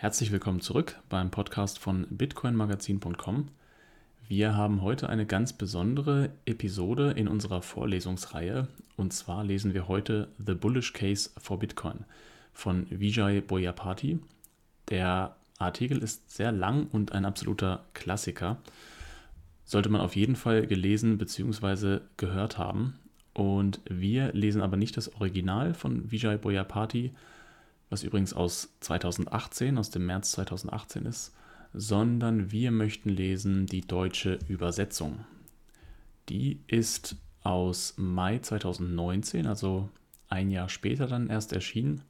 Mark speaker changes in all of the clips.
Speaker 1: Herzlich willkommen zurück beim Podcast von bitcoinmagazin.com. Wir haben heute eine ganz besondere Episode in unserer Vorlesungsreihe und zwar lesen wir heute The Bullish Case for Bitcoin von Vijay Boyapati. Der Artikel ist sehr lang und ein absoluter Klassiker. Sollte man auf jeden Fall gelesen bzw. gehört haben. Und wir lesen aber nicht das Original von Vijay Boyapati, was übrigens aus 2018, aus dem März 2018 ist, sondern wir möchten lesen die deutsche Übersetzung. Die ist aus Mai 2019, also ein Jahr später dann erst erschienen.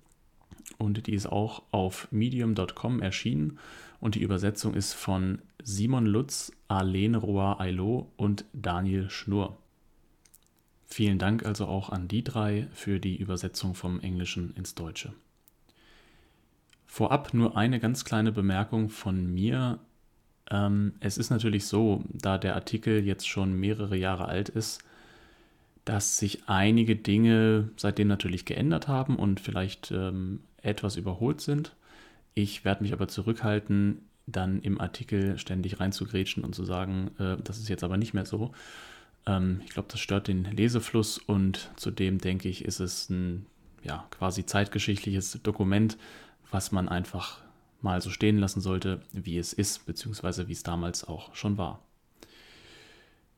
Speaker 1: Und die ist auch auf medium.com erschienen. Und die Übersetzung ist von Simon Lutz, Arlene Roa-Ailo und Daniel Schnur. Vielen Dank also auch an die drei für die Übersetzung vom Englischen ins Deutsche. Vorab nur eine ganz kleine Bemerkung von mir. Ähm, es ist natürlich so, da der Artikel jetzt schon mehrere Jahre alt ist, dass sich einige Dinge seitdem natürlich geändert haben und vielleicht ähm, etwas überholt sind. Ich werde mich aber zurückhalten, dann im Artikel ständig reinzugrätschen und zu sagen, äh, das ist jetzt aber nicht mehr so. Ähm, ich glaube, das stört den Lesefluss und zudem denke ich, ist es ein ja, quasi zeitgeschichtliches Dokument, was man einfach mal so stehen lassen sollte, wie es ist, beziehungsweise wie es damals auch schon war.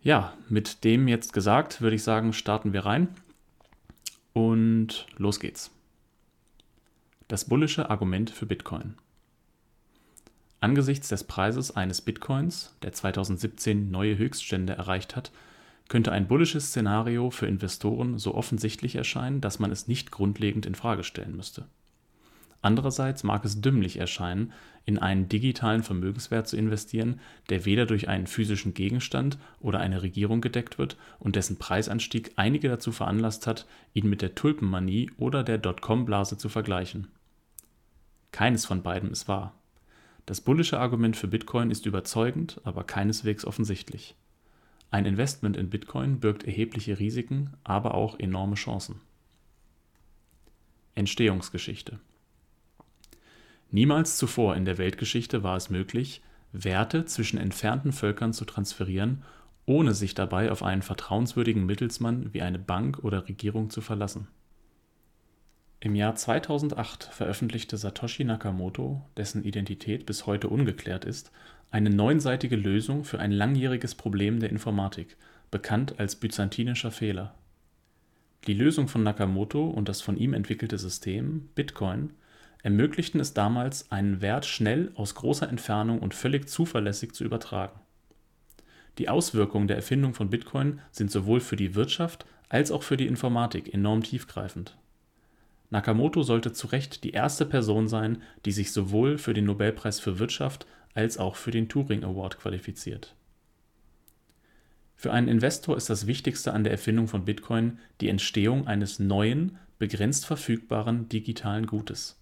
Speaker 1: Ja, mit dem jetzt gesagt, würde ich sagen, starten wir rein und los geht's. Das bullische Argument für Bitcoin. Angesichts des Preises eines Bitcoins, der 2017 neue Höchststände erreicht hat, könnte ein bullisches Szenario für Investoren so offensichtlich erscheinen, dass man es nicht grundlegend in Frage stellen müsste. Andererseits mag es dümmlich erscheinen, in einen digitalen Vermögenswert zu investieren, der weder durch einen physischen Gegenstand oder eine Regierung gedeckt wird und dessen Preisanstieg einige dazu veranlasst hat, ihn mit der Tulpenmanie oder der Dotcom-Blase zu vergleichen. Keines von beiden ist wahr. Das bullische Argument für Bitcoin ist überzeugend, aber keineswegs offensichtlich. Ein Investment in Bitcoin birgt erhebliche Risiken, aber auch enorme Chancen. Entstehungsgeschichte Niemals zuvor in der Weltgeschichte war es möglich, Werte zwischen entfernten Völkern zu transferieren, ohne sich dabei auf einen vertrauenswürdigen Mittelsmann wie eine Bank oder Regierung zu verlassen. Im Jahr 2008 veröffentlichte Satoshi Nakamoto, dessen Identität bis heute ungeklärt ist, eine neunseitige Lösung für ein langjähriges Problem der Informatik, bekannt als byzantinischer Fehler. Die Lösung von Nakamoto und das von ihm entwickelte System, Bitcoin, ermöglichten es damals, einen Wert schnell aus großer Entfernung und völlig zuverlässig zu übertragen. Die Auswirkungen der Erfindung von Bitcoin sind sowohl für die Wirtschaft als auch für die Informatik enorm tiefgreifend. Nakamoto sollte zu Recht die erste Person sein, die sich sowohl für den Nobelpreis für Wirtschaft als auch für den Turing Award qualifiziert. Für einen Investor ist das Wichtigste an der Erfindung von Bitcoin die Entstehung eines neuen, begrenzt verfügbaren digitalen Gutes.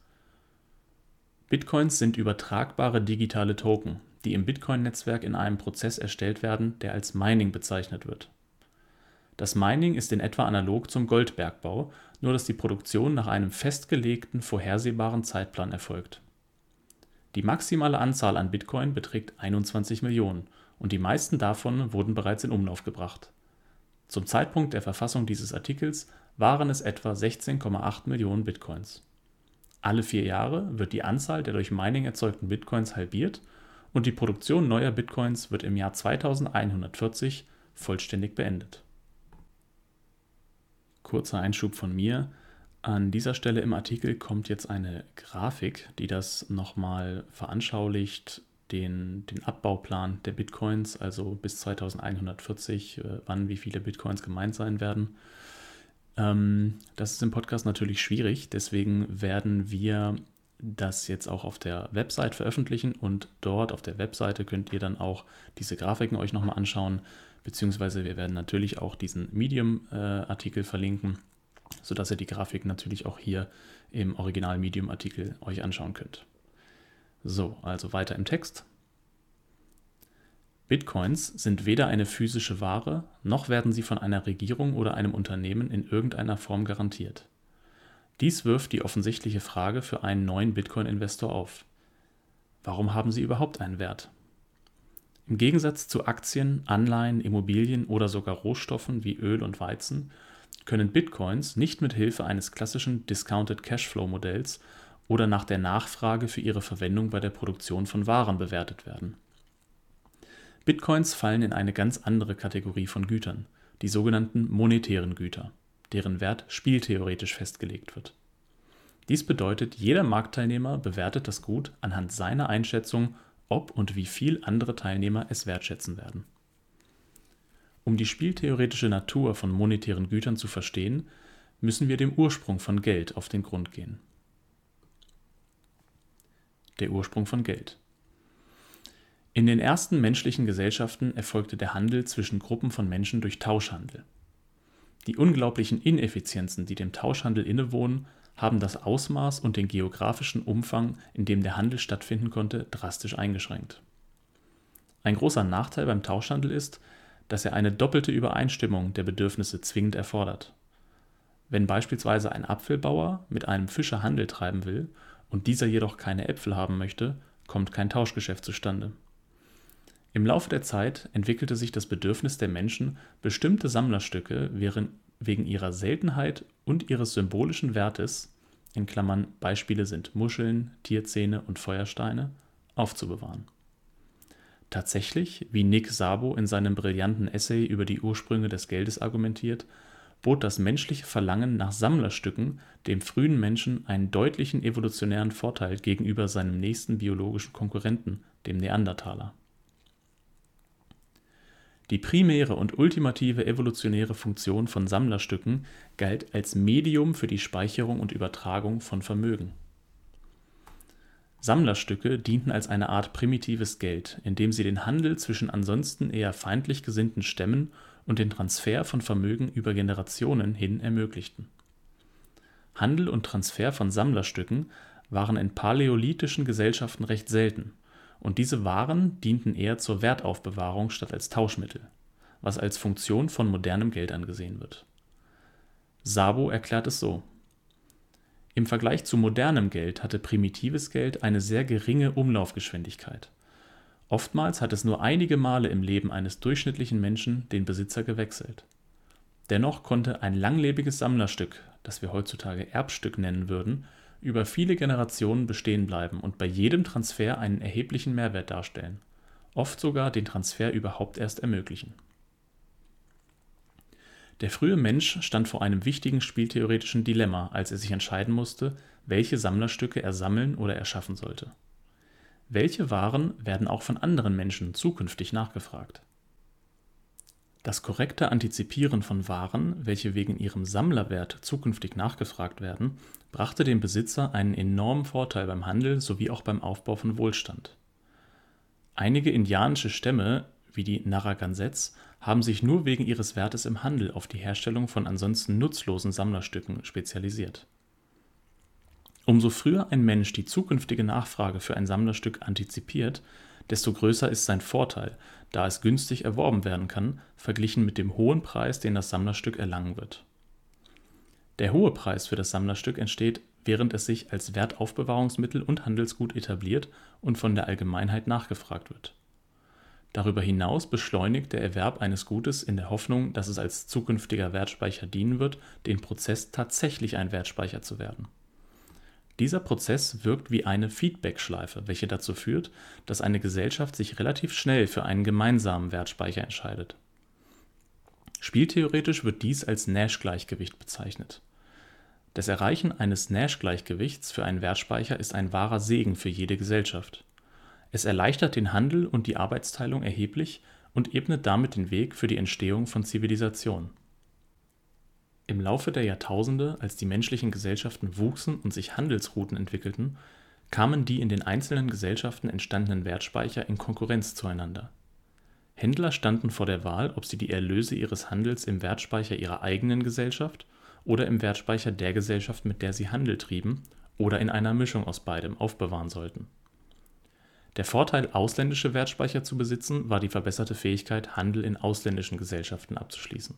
Speaker 1: Bitcoins sind übertragbare digitale Token, die im Bitcoin-Netzwerk in einem Prozess erstellt werden, der als Mining bezeichnet wird. Das Mining ist in etwa analog zum Goldbergbau, nur dass die Produktion nach einem festgelegten, vorhersehbaren Zeitplan erfolgt. Die maximale Anzahl an Bitcoin beträgt 21 Millionen und die meisten davon wurden bereits in Umlauf gebracht. Zum Zeitpunkt der Verfassung dieses Artikels waren es etwa 16,8 Millionen Bitcoins alle vier Jahre wird die Anzahl der durch Mining erzeugten Bitcoins halbiert und die Produktion neuer Bitcoins wird im Jahr 2140 vollständig beendet. Kurzer Einschub von mir. An dieser Stelle im Artikel kommt jetzt eine Grafik, die das nochmal veranschaulicht, den, den Abbauplan der Bitcoins, also bis 2140, äh, wann wie viele Bitcoins gemeint sein werden. Ähm, das ist im Podcast natürlich schwierig, deswegen werden wir das jetzt auch auf der Website veröffentlichen und dort auf der Webseite könnt ihr dann auch diese Grafiken euch nochmal anschauen, beziehungsweise wir werden natürlich auch diesen Medium-Artikel äh, verlinken, sodass ihr die Grafiken natürlich auch hier im Original Medium-Artikel euch anschauen könnt. So, also weiter im Text. Bitcoins sind weder eine physische Ware, noch werden sie von einer Regierung oder einem Unternehmen in irgendeiner Form garantiert. Dies wirft die offensichtliche Frage für einen neuen Bitcoin-Investor auf. Warum haben sie überhaupt einen Wert? Im Gegensatz zu Aktien, Anleihen, Immobilien oder sogar Rohstoffen wie Öl und Weizen können Bitcoins nicht mit Hilfe eines klassischen Discounted Cashflow Modells oder nach der Nachfrage für ihre Verwendung bei der Produktion von Waren bewertet werden. Bitcoins fallen in eine ganz andere Kategorie von Gütern, die sogenannten monetären Güter, deren Wert spieltheoretisch festgelegt wird. Dies bedeutet, jeder Marktteilnehmer bewertet das Gut anhand seiner Einschätzung, ob und wie viel andere Teilnehmer es wertschätzen werden. Um die spieltheoretische Natur von monetären Gütern zu verstehen, müssen wir dem Ursprung von Geld auf den Grund gehen. Der Ursprung von Geld. In den ersten menschlichen Gesellschaften erfolgte der Handel zwischen Gruppen von Menschen durch Tauschhandel. Die unglaublichen Ineffizienzen, die dem Tauschhandel innewohnen, haben das Ausmaß und den geografischen Umfang, in dem der Handel stattfinden konnte, drastisch eingeschränkt. Ein großer Nachteil beim Tauschhandel ist, dass er eine doppelte Übereinstimmung der Bedürfnisse zwingend erfordert. Wenn beispielsweise ein Apfelbauer mit einem Fischer Handel treiben will und dieser jedoch keine Äpfel haben möchte, kommt kein Tauschgeschäft zustande. Im Laufe der Zeit entwickelte sich das Bedürfnis der Menschen, bestimmte Sammlerstücke wegen ihrer Seltenheit und ihres symbolischen Wertes (Beispiele sind Muscheln, Tierzähne und Feuersteine) aufzubewahren. Tatsächlich, wie Nick Szabo in seinem brillanten Essay über die Ursprünge des Geldes argumentiert, bot das menschliche Verlangen nach Sammlerstücken dem frühen Menschen einen deutlichen evolutionären Vorteil gegenüber seinem nächsten biologischen Konkurrenten, dem Neandertaler die primäre und ultimative evolutionäre Funktion von Sammlerstücken galt als Medium für die Speicherung und Übertragung von Vermögen. Sammlerstücke dienten als eine Art primitives Geld, indem sie den Handel zwischen ansonsten eher feindlich gesinnten Stämmen und den Transfer von Vermögen über Generationen hin ermöglichten. Handel und Transfer von Sammlerstücken waren in paläolithischen Gesellschaften recht selten und diese Waren dienten eher zur Wertaufbewahrung statt als Tauschmittel, was als Funktion von modernem Geld angesehen wird. Szabo erklärt es so: Im Vergleich zu modernem Geld hatte primitives Geld eine sehr geringe Umlaufgeschwindigkeit. Oftmals hat es nur einige Male im Leben eines durchschnittlichen Menschen den Besitzer gewechselt. Dennoch konnte ein langlebiges Sammlerstück, das wir heutzutage Erbstück nennen würden über viele Generationen bestehen bleiben und bei jedem Transfer einen erheblichen Mehrwert darstellen, oft sogar den Transfer überhaupt erst ermöglichen. Der frühe Mensch stand vor einem wichtigen spieltheoretischen Dilemma, als er sich entscheiden musste, welche Sammlerstücke er sammeln oder erschaffen sollte. Welche Waren werden auch von anderen Menschen zukünftig nachgefragt? Das korrekte Antizipieren von Waren, welche wegen ihrem Sammlerwert zukünftig nachgefragt werden, brachte dem Besitzer einen enormen Vorteil beim Handel sowie auch beim Aufbau von Wohlstand. Einige indianische Stämme, wie die Narragansetts, haben sich nur wegen ihres Wertes im Handel auf die Herstellung von ansonsten nutzlosen Sammlerstücken spezialisiert. Umso früher ein Mensch die zukünftige Nachfrage für ein Sammlerstück antizipiert, desto größer ist sein Vorteil, da es günstig erworben werden kann, verglichen mit dem hohen Preis, den das Sammlerstück erlangen wird. Der hohe Preis für das Sammlerstück entsteht, während es sich als Wertaufbewahrungsmittel und Handelsgut etabliert und von der Allgemeinheit nachgefragt wird. Darüber hinaus beschleunigt der Erwerb eines Gutes in der Hoffnung, dass es als zukünftiger Wertspeicher dienen wird, den Prozess tatsächlich ein Wertspeicher zu werden dieser Prozess wirkt wie eine Feedbackschleife, welche dazu führt, dass eine Gesellschaft sich relativ schnell für einen gemeinsamen Wertspeicher entscheidet. Spieltheoretisch wird dies als Nash-Gleichgewicht bezeichnet. Das Erreichen eines Nash-Gleichgewichts für einen Wertspeicher ist ein wahrer Segen für jede Gesellschaft. Es erleichtert den Handel und die Arbeitsteilung erheblich und ebnet damit den Weg für die Entstehung von Zivilisation im Laufe der Jahrtausende, als die menschlichen Gesellschaften wuchsen und sich Handelsrouten entwickelten, kamen die in den einzelnen Gesellschaften entstandenen Wertspeicher in Konkurrenz zueinander. Händler standen vor der Wahl, ob sie die Erlöse ihres Handels im Wertspeicher ihrer eigenen Gesellschaft oder im Wertspeicher der Gesellschaft, mit der sie Handel trieben, oder in einer Mischung aus beidem aufbewahren sollten. Der Vorteil, ausländische Wertspeicher zu besitzen, war die verbesserte Fähigkeit, Handel in ausländischen Gesellschaften abzuschließen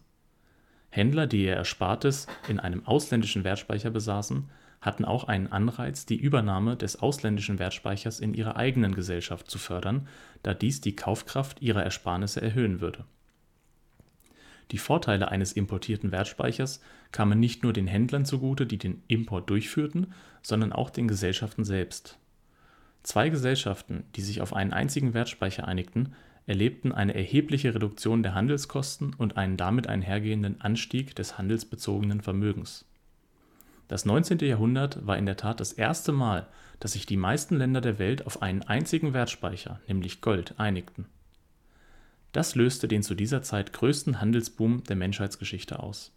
Speaker 1: Händler, die ihr Erspartes in einem ausländischen Wertspeicher besaßen, hatten auch einen Anreiz, die Übernahme des ausländischen Wertspeichers in ihrer eigenen Gesellschaft zu fördern, da dies die Kaufkraft ihrer Ersparnisse erhöhen würde. Die Vorteile eines importierten Wertspeichers kamen nicht nur den Händlern zugute, die den Import durchführten, sondern auch den Gesellschaften selbst. Zwei Gesellschaften, die sich auf einen einzigen Wertspeicher einigten, erlebten eine erhebliche Reduktion der Handelskosten und einen damit einhergehenden Anstieg des handelsbezogenen Vermögens das 19. Jahrhundert war in der Tat das erste Mal, dass sich die meisten Länder der Welt auf einen einzigen Wertspeicher, nämlich Gold, einigten. Das löste den zu dieser Zeit größten Handelsboom der Menschheitsgeschichte aus.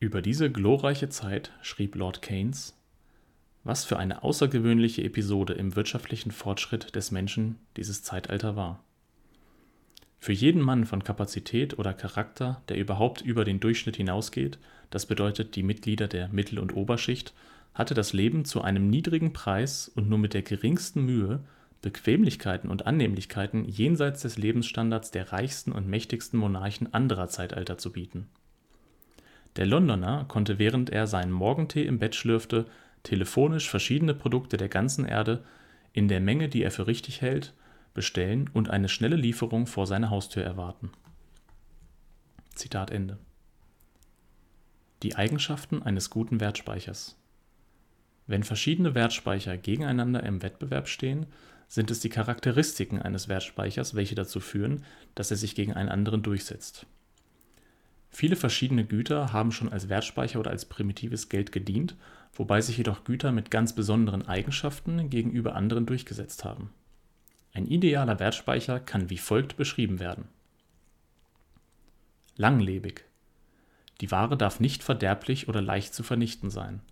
Speaker 1: Über diese glorreiche Zeit schrieb Lord Keynes: Was für eine außergewöhnliche Episode im wirtschaftlichen Fortschritt des Menschen dieses Zeitalter war für jeden Mann von Kapazität oder Charakter, der überhaupt über den Durchschnitt hinausgeht, das bedeutet die Mitglieder der Mittel und Oberschicht, hatte das Leben zu einem niedrigen Preis und nur mit der geringsten Mühe Bequemlichkeiten und Annehmlichkeiten jenseits des Lebensstandards der reichsten und mächtigsten Monarchen anderer Zeitalter zu bieten. Der Londoner konnte, während er seinen Morgentee im Bett schlürfte, telefonisch verschiedene Produkte der ganzen Erde in der Menge, die er für richtig hält, bestellen und eine schnelle Lieferung vor seiner Haustür erwarten. Zitat Ende. Die Eigenschaften eines guten Wertspeichers. Wenn verschiedene Wertspeicher gegeneinander im Wettbewerb stehen, sind es die Charakteristiken eines Wertspeichers, welche dazu führen, dass er sich gegen einen anderen durchsetzt. Viele verschiedene Güter haben schon als Wertspeicher oder als primitives Geld gedient, wobei sich jedoch Güter mit ganz besonderen Eigenschaften gegenüber anderen durchgesetzt haben ein idealer Wertspeicher kann wie folgt beschrieben werden. Langlebig. Die Ware darf nicht verderblich oder leicht zu vernichten sein.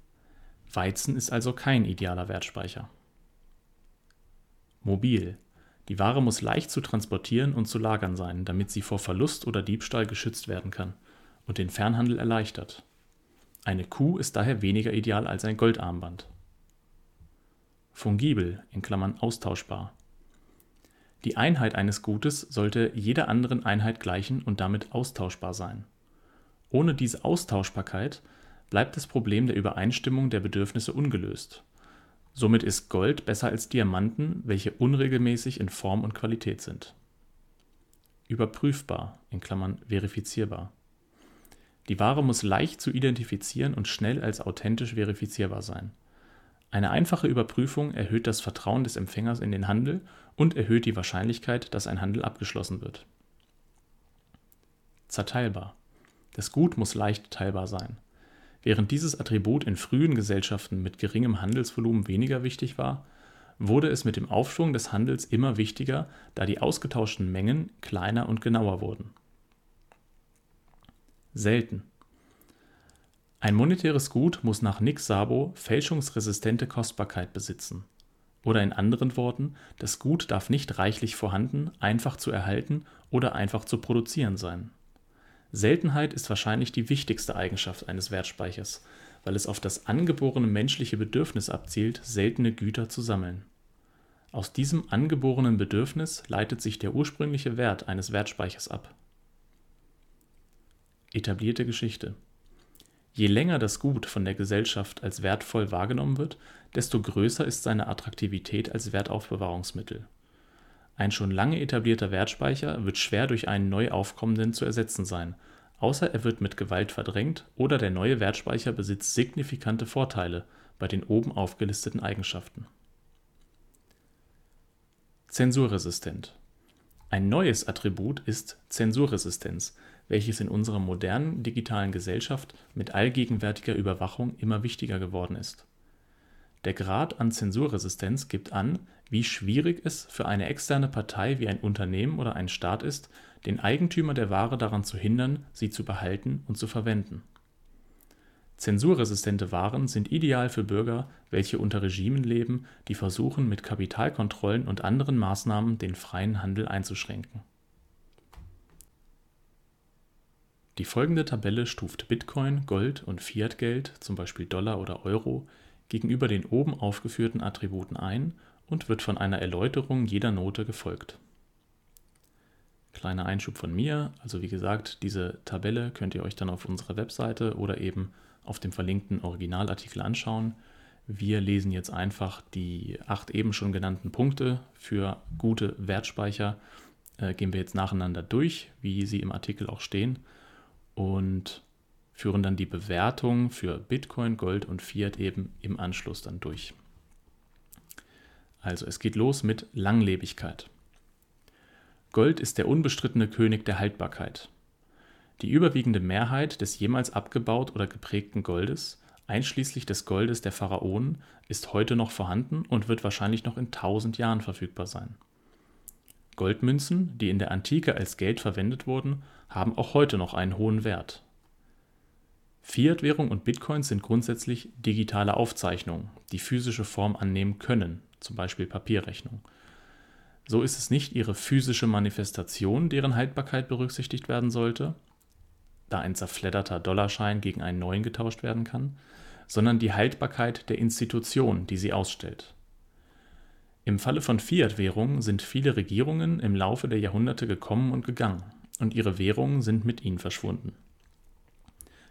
Speaker 1: Weizen ist also kein idealer Wertspeicher. Mobil. Die Ware muss leicht zu transportieren und zu lagern sein, damit sie vor Verlust oder Diebstahl geschützt werden kann und den Fernhandel erleichtert. Eine Kuh ist daher weniger ideal als ein Goldarmband. Fungibel in Klammern (austauschbar). Die Einheit eines Gutes sollte jeder anderen Einheit gleichen und damit austauschbar sein. Ohne diese Austauschbarkeit bleibt das Problem der Übereinstimmung der Bedürfnisse ungelöst. Somit ist Gold besser als Diamanten, welche unregelmäßig in Form und Qualität sind. Überprüfbar (verifizierbar). Die Ware muss leicht zu identifizieren und schnell als authentisch verifizierbar sein eine einfache Überprüfung erhöht das Vertrauen des Empfängers in den Handel und erhöht die Wahrscheinlichkeit, dass ein Handel abgeschlossen wird. Zerteilbar. Das Gut muss leicht teilbar sein. Während dieses Attribut in frühen Gesellschaften mit geringem Handelsvolumen weniger wichtig war, wurde es mit dem Aufschwung des Handels immer wichtiger, da die ausgetauschten Mengen kleiner und genauer wurden. Selten. Ein monetäres Gut muss nach Nick Szabo fälschungsresistente Kostbarkeit besitzen. Oder in anderen Worten, das Gut darf nicht reichlich vorhanden, einfach zu erhalten oder einfach zu produzieren sein. Seltenheit ist wahrscheinlich die wichtigste Eigenschaft eines Wertspeichers, weil es auf das angeborene menschliche Bedürfnis abzielt, seltene Güter zu sammeln. Aus diesem angeborenen Bedürfnis leitet sich der ursprüngliche Wert eines Wertspeichers ab. Etablierte Geschichte Je länger das Gut von der Gesellschaft als wertvoll wahrgenommen wird, desto größer ist seine Attraktivität als Wertaufbewahrungsmittel. Ein schon lange etablierter Wertspeicher wird schwer durch einen neu aufkommenden zu ersetzen sein, außer er wird mit Gewalt verdrängt oder der neue Wertspeicher besitzt signifikante Vorteile bei den oben aufgelisteten Eigenschaften. Zensurresistent. Ein neues Attribut ist Zensurresistenz, welches in unserer modernen digitalen Gesellschaft mit allgegenwärtiger Überwachung immer wichtiger geworden ist. Der Grad an Zensurresistenz gibt an, wie schwierig es für eine externe Partei wie ein Unternehmen oder ein Staat ist, den Eigentümer der Ware daran zu hindern, sie zu behalten und zu verwenden. Zensurresistente Waren sind ideal für Bürger, welche unter Regimen leben, die versuchen, mit Kapitalkontrollen und anderen Maßnahmen den freien Handel einzuschränken Die folgende Tabelle stuft Bitcoin, Gold und Fiatgeld (zum Beispiel Dollar oder Euro) gegenüber den oben aufgeführten Attributen ein und wird von einer Erläuterung jeder Note gefolgt. Kleiner Einschub von mir, also wie gesagt, diese Tabelle könnt ihr euch dann auf unserer Webseite oder eben auf dem verlinkten Originalartikel anschauen. Wir lesen jetzt einfach die acht eben schon genannten Punkte für gute Wertspeicher. Äh, gehen wir jetzt nacheinander durch, wie sie im Artikel auch stehen und führen dann die Bewertung für Bitcoin, Gold und Fiat eben im Anschluss dann durch. Also es geht los mit Langlebigkeit. Gold ist der unbestrittene König der Haltbarkeit. Die überwiegende Mehrheit des jemals abgebaut oder geprägten Goldes, einschließlich des Goldes der Pharaonen, ist heute noch vorhanden und wird wahrscheinlich noch in tausend Jahren verfügbar sein. Goldmünzen, die in der Antike als Geld verwendet wurden, haben auch heute noch einen hohen Wert. Fiat-Währung und Bitcoins sind grundsätzlich digitale Aufzeichnungen, die physische Form annehmen können, zum Beispiel Papierrechnung. So ist es nicht ihre physische Manifestation, deren Haltbarkeit berücksichtigt werden sollte, da ein zerfledderter Dollarschein gegen einen neuen getauscht werden kann, sondern die Haltbarkeit der Institution, die sie ausstellt. Im Falle von Fiat-Währungen sind viele Regierungen im Laufe der Jahrhunderte gekommen und gegangen, und ihre Währungen sind mit ihnen verschwunden.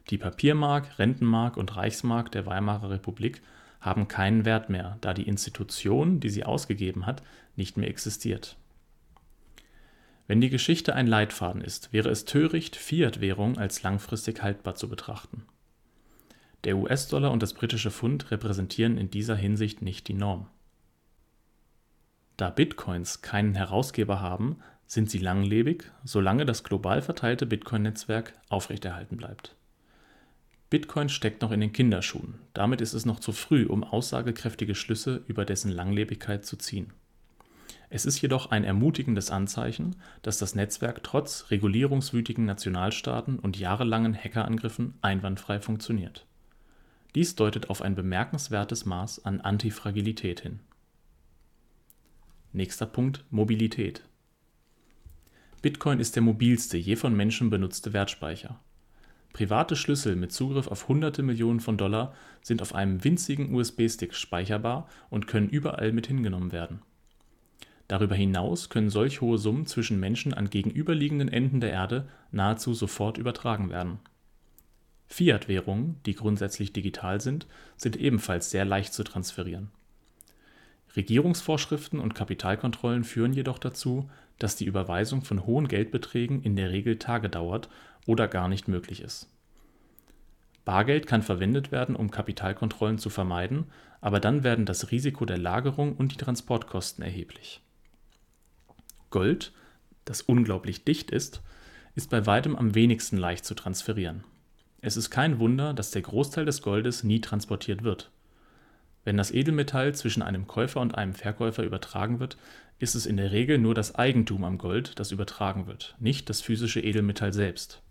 Speaker 1: Die Papiermark, Rentenmark und Reichsmark der Weimarer Republik haben keinen Wert mehr, da die Institution, die sie ausgegeben hat, nicht mehr existiert. Wenn die Geschichte ein Leitfaden ist, wäre es töricht, Fiat-Währung als langfristig haltbar zu betrachten. Der US-Dollar und das britische Pfund repräsentieren in dieser Hinsicht nicht die Norm. Da Bitcoins keinen Herausgeber haben, sind sie langlebig, solange das global verteilte Bitcoin-Netzwerk aufrechterhalten bleibt. Bitcoin steckt noch in den Kinderschuhen, damit ist es noch zu früh, um aussagekräftige Schlüsse über dessen Langlebigkeit zu ziehen. Es ist jedoch ein ermutigendes Anzeichen, dass das Netzwerk trotz regulierungswütigen Nationalstaaten und jahrelangen Hackerangriffen einwandfrei funktioniert. Dies deutet auf ein bemerkenswertes Maß an Antifragilität hin. Nächster Punkt Mobilität. Bitcoin ist der mobilste je von Menschen benutzte Wertspeicher. Private Schlüssel mit Zugriff auf hunderte Millionen von Dollar sind auf einem winzigen USB-Stick speicherbar und können überall mit hingenommen werden Darüber hinaus können solch hohe Summen zwischen Menschen an gegenüberliegenden Enden der Erde nahezu sofort übertragen werden. Fiat-Währungen, die grundsätzlich digital sind, sind ebenfalls sehr leicht zu transferieren. Regierungsvorschriften und Kapitalkontrollen führen jedoch dazu, dass die Überweisung von hohen Geldbeträgen in der Regel Tage dauert oder gar nicht möglich ist. Bargeld kann verwendet werden, um Kapitalkontrollen zu vermeiden, aber dann werden das Risiko der Lagerung und die Transportkosten erheblich Gold, das unglaublich dicht ist, ist bei weitem am wenigsten leicht zu transferieren. Es ist kein Wunder, dass der Großteil des Goldes nie transportiert wird. Wenn das Edelmetall zwischen einem Käufer und einem Verkäufer übertragen wird, ist es in der Regel nur das Eigentum am Gold, das übertragen wird, nicht das physische Edelmetall selbst.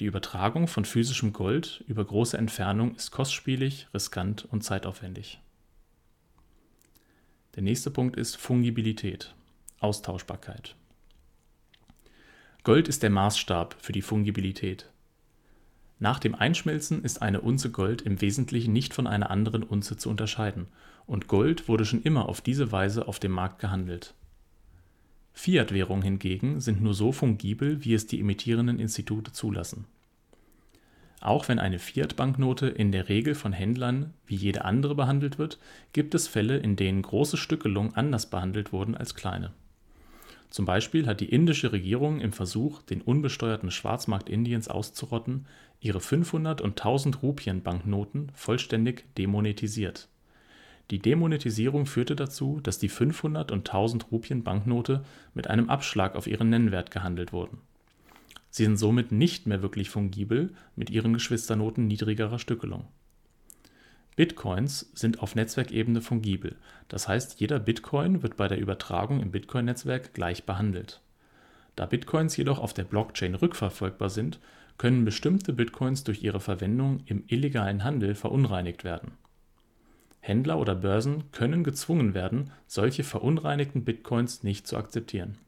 Speaker 1: Die Übertragung von physischem Gold über große Entfernung ist kostspielig, riskant und zeitaufwendig. Der nächste Punkt ist Fungibilität. Austauschbarkeit. Gold ist der Maßstab für die Fungibilität. Nach dem Einschmelzen ist eine Unze Gold im Wesentlichen nicht von einer anderen Unze zu unterscheiden, und Gold wurde schon immer auf diese Weise auf dem Markt gehandelt. Fiat-Währungen hingegen sind nur so fungibel, wie es die emittierenden Institute zulassen. Auch wenn eine Fiat-Banknote in der Regel von Händlern wie jede andere behandelt wird, gibt es Fälle, in denen große Stückelungen anders behandelt wurden als kleine zum Beispiel hat die indische Regierung im Versuch, den unbesteuerten Schwarzmarkt Indiens auszurotten, ihre 500 und 1000 Rupien-Banknoten vollständig demonetisiert. Die Demonetisierung führte dazu, dass die 500 und 1000 Rupien-Banknote mit einem Abschlag auf ihren Nennwert gehandelt wurden. Sie sind somit nicht mehr wirklich fungibel mit ihren Geschwisternoten niedrigerer Stückelung Bitcoins sind auf Netzwerkebene fungibel, das heißt jeder Bitcoin wird bei der Übertragung im Bitcoin-Netzwerk gleich behandelt. Da Bitcoins jedoch auf der Blockchain rückverfolgbar sind, können bestimmte Bitcoins durch ihre Verwendung im illegalen Handel verunreinigt werden. Händler oder Börsen können gezwungen werden, solche verunreinigten Bitcoins nicht zu akzeptieren.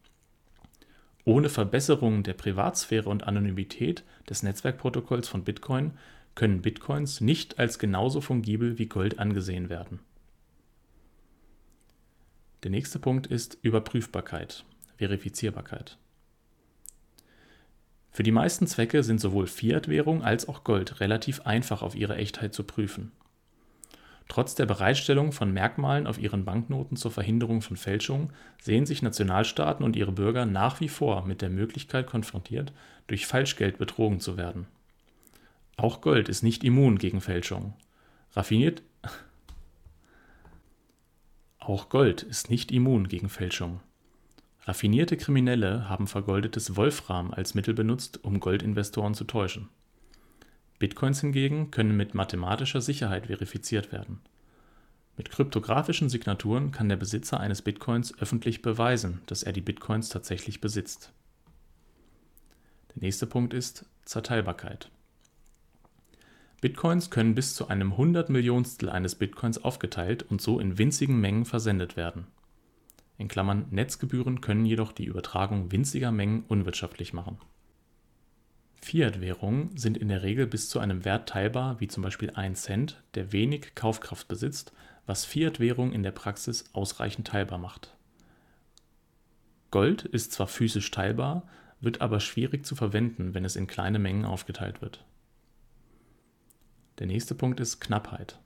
Speaker 1: Ohne Verbesserung der Privatsphäre und Anonymität des Netzwerkprotokolls von Bitcoin können Bitcoins nicht als genauso fungibel wie Gold angesehen werden. Der nächste Punkt ist Überprüfbarkeit, Verifizierbarkeit. Für die meisten Zwecke sind sowohl Fiat-Währung als auch Gold relativ einfach auf ihre Echtheit zu prüfen. Trotz der Bereitstellung von Merkmalen auf ihren Banknoten zur Verhinderung von Fälschungen sehen sich Nationalstaaten und ihre Bürger nach wie vor mit der Möglichkeit konfrontiert, durch Falschgeld betrogen zu werden. Auch Gold ist nicht immun gegen Fälschungen. Raffiniert Auch Gold ist nicht immun gegen Fälschungen. Raffinierte Kriminelle haben vergoldetes Wolfram als Mittel benutzt, um Goldinvestoren zu täuschen. Bitcoins hingegen können mit mathematischer Sicherheit verifiziert werden. Mit kryptographischen Signaturen kann der Besitzer eines Bitcoins öffentlich beweisen, dass er die Bitcoins tatsächlich besitzt. Der nächste Punkt ist Zerteilbarkeit. Bitcoins können bis zu einem Hundertmillionstel eines Bitcoins aufgeteilt und so in winzigen Mengen versendet werden. In Klammern Netzgebühren können jedoch die Übertragung winziger Mengen unwirtschaftlich machen Fiat-Währungen sind in der Regel bis zu einem Wert teilbar wie zum Beispiel 1 Cent, der wenig Kaufkraft besitzt, was Fiat-Währungen in der Praxis ausreichend teilbar macht. Gold ist zwar physisch teilbar, wird aber schwierig zu verwenden, wenn es in kleine Mengen aufgeteilt wird. Der nächste Punkt ist Knappheit.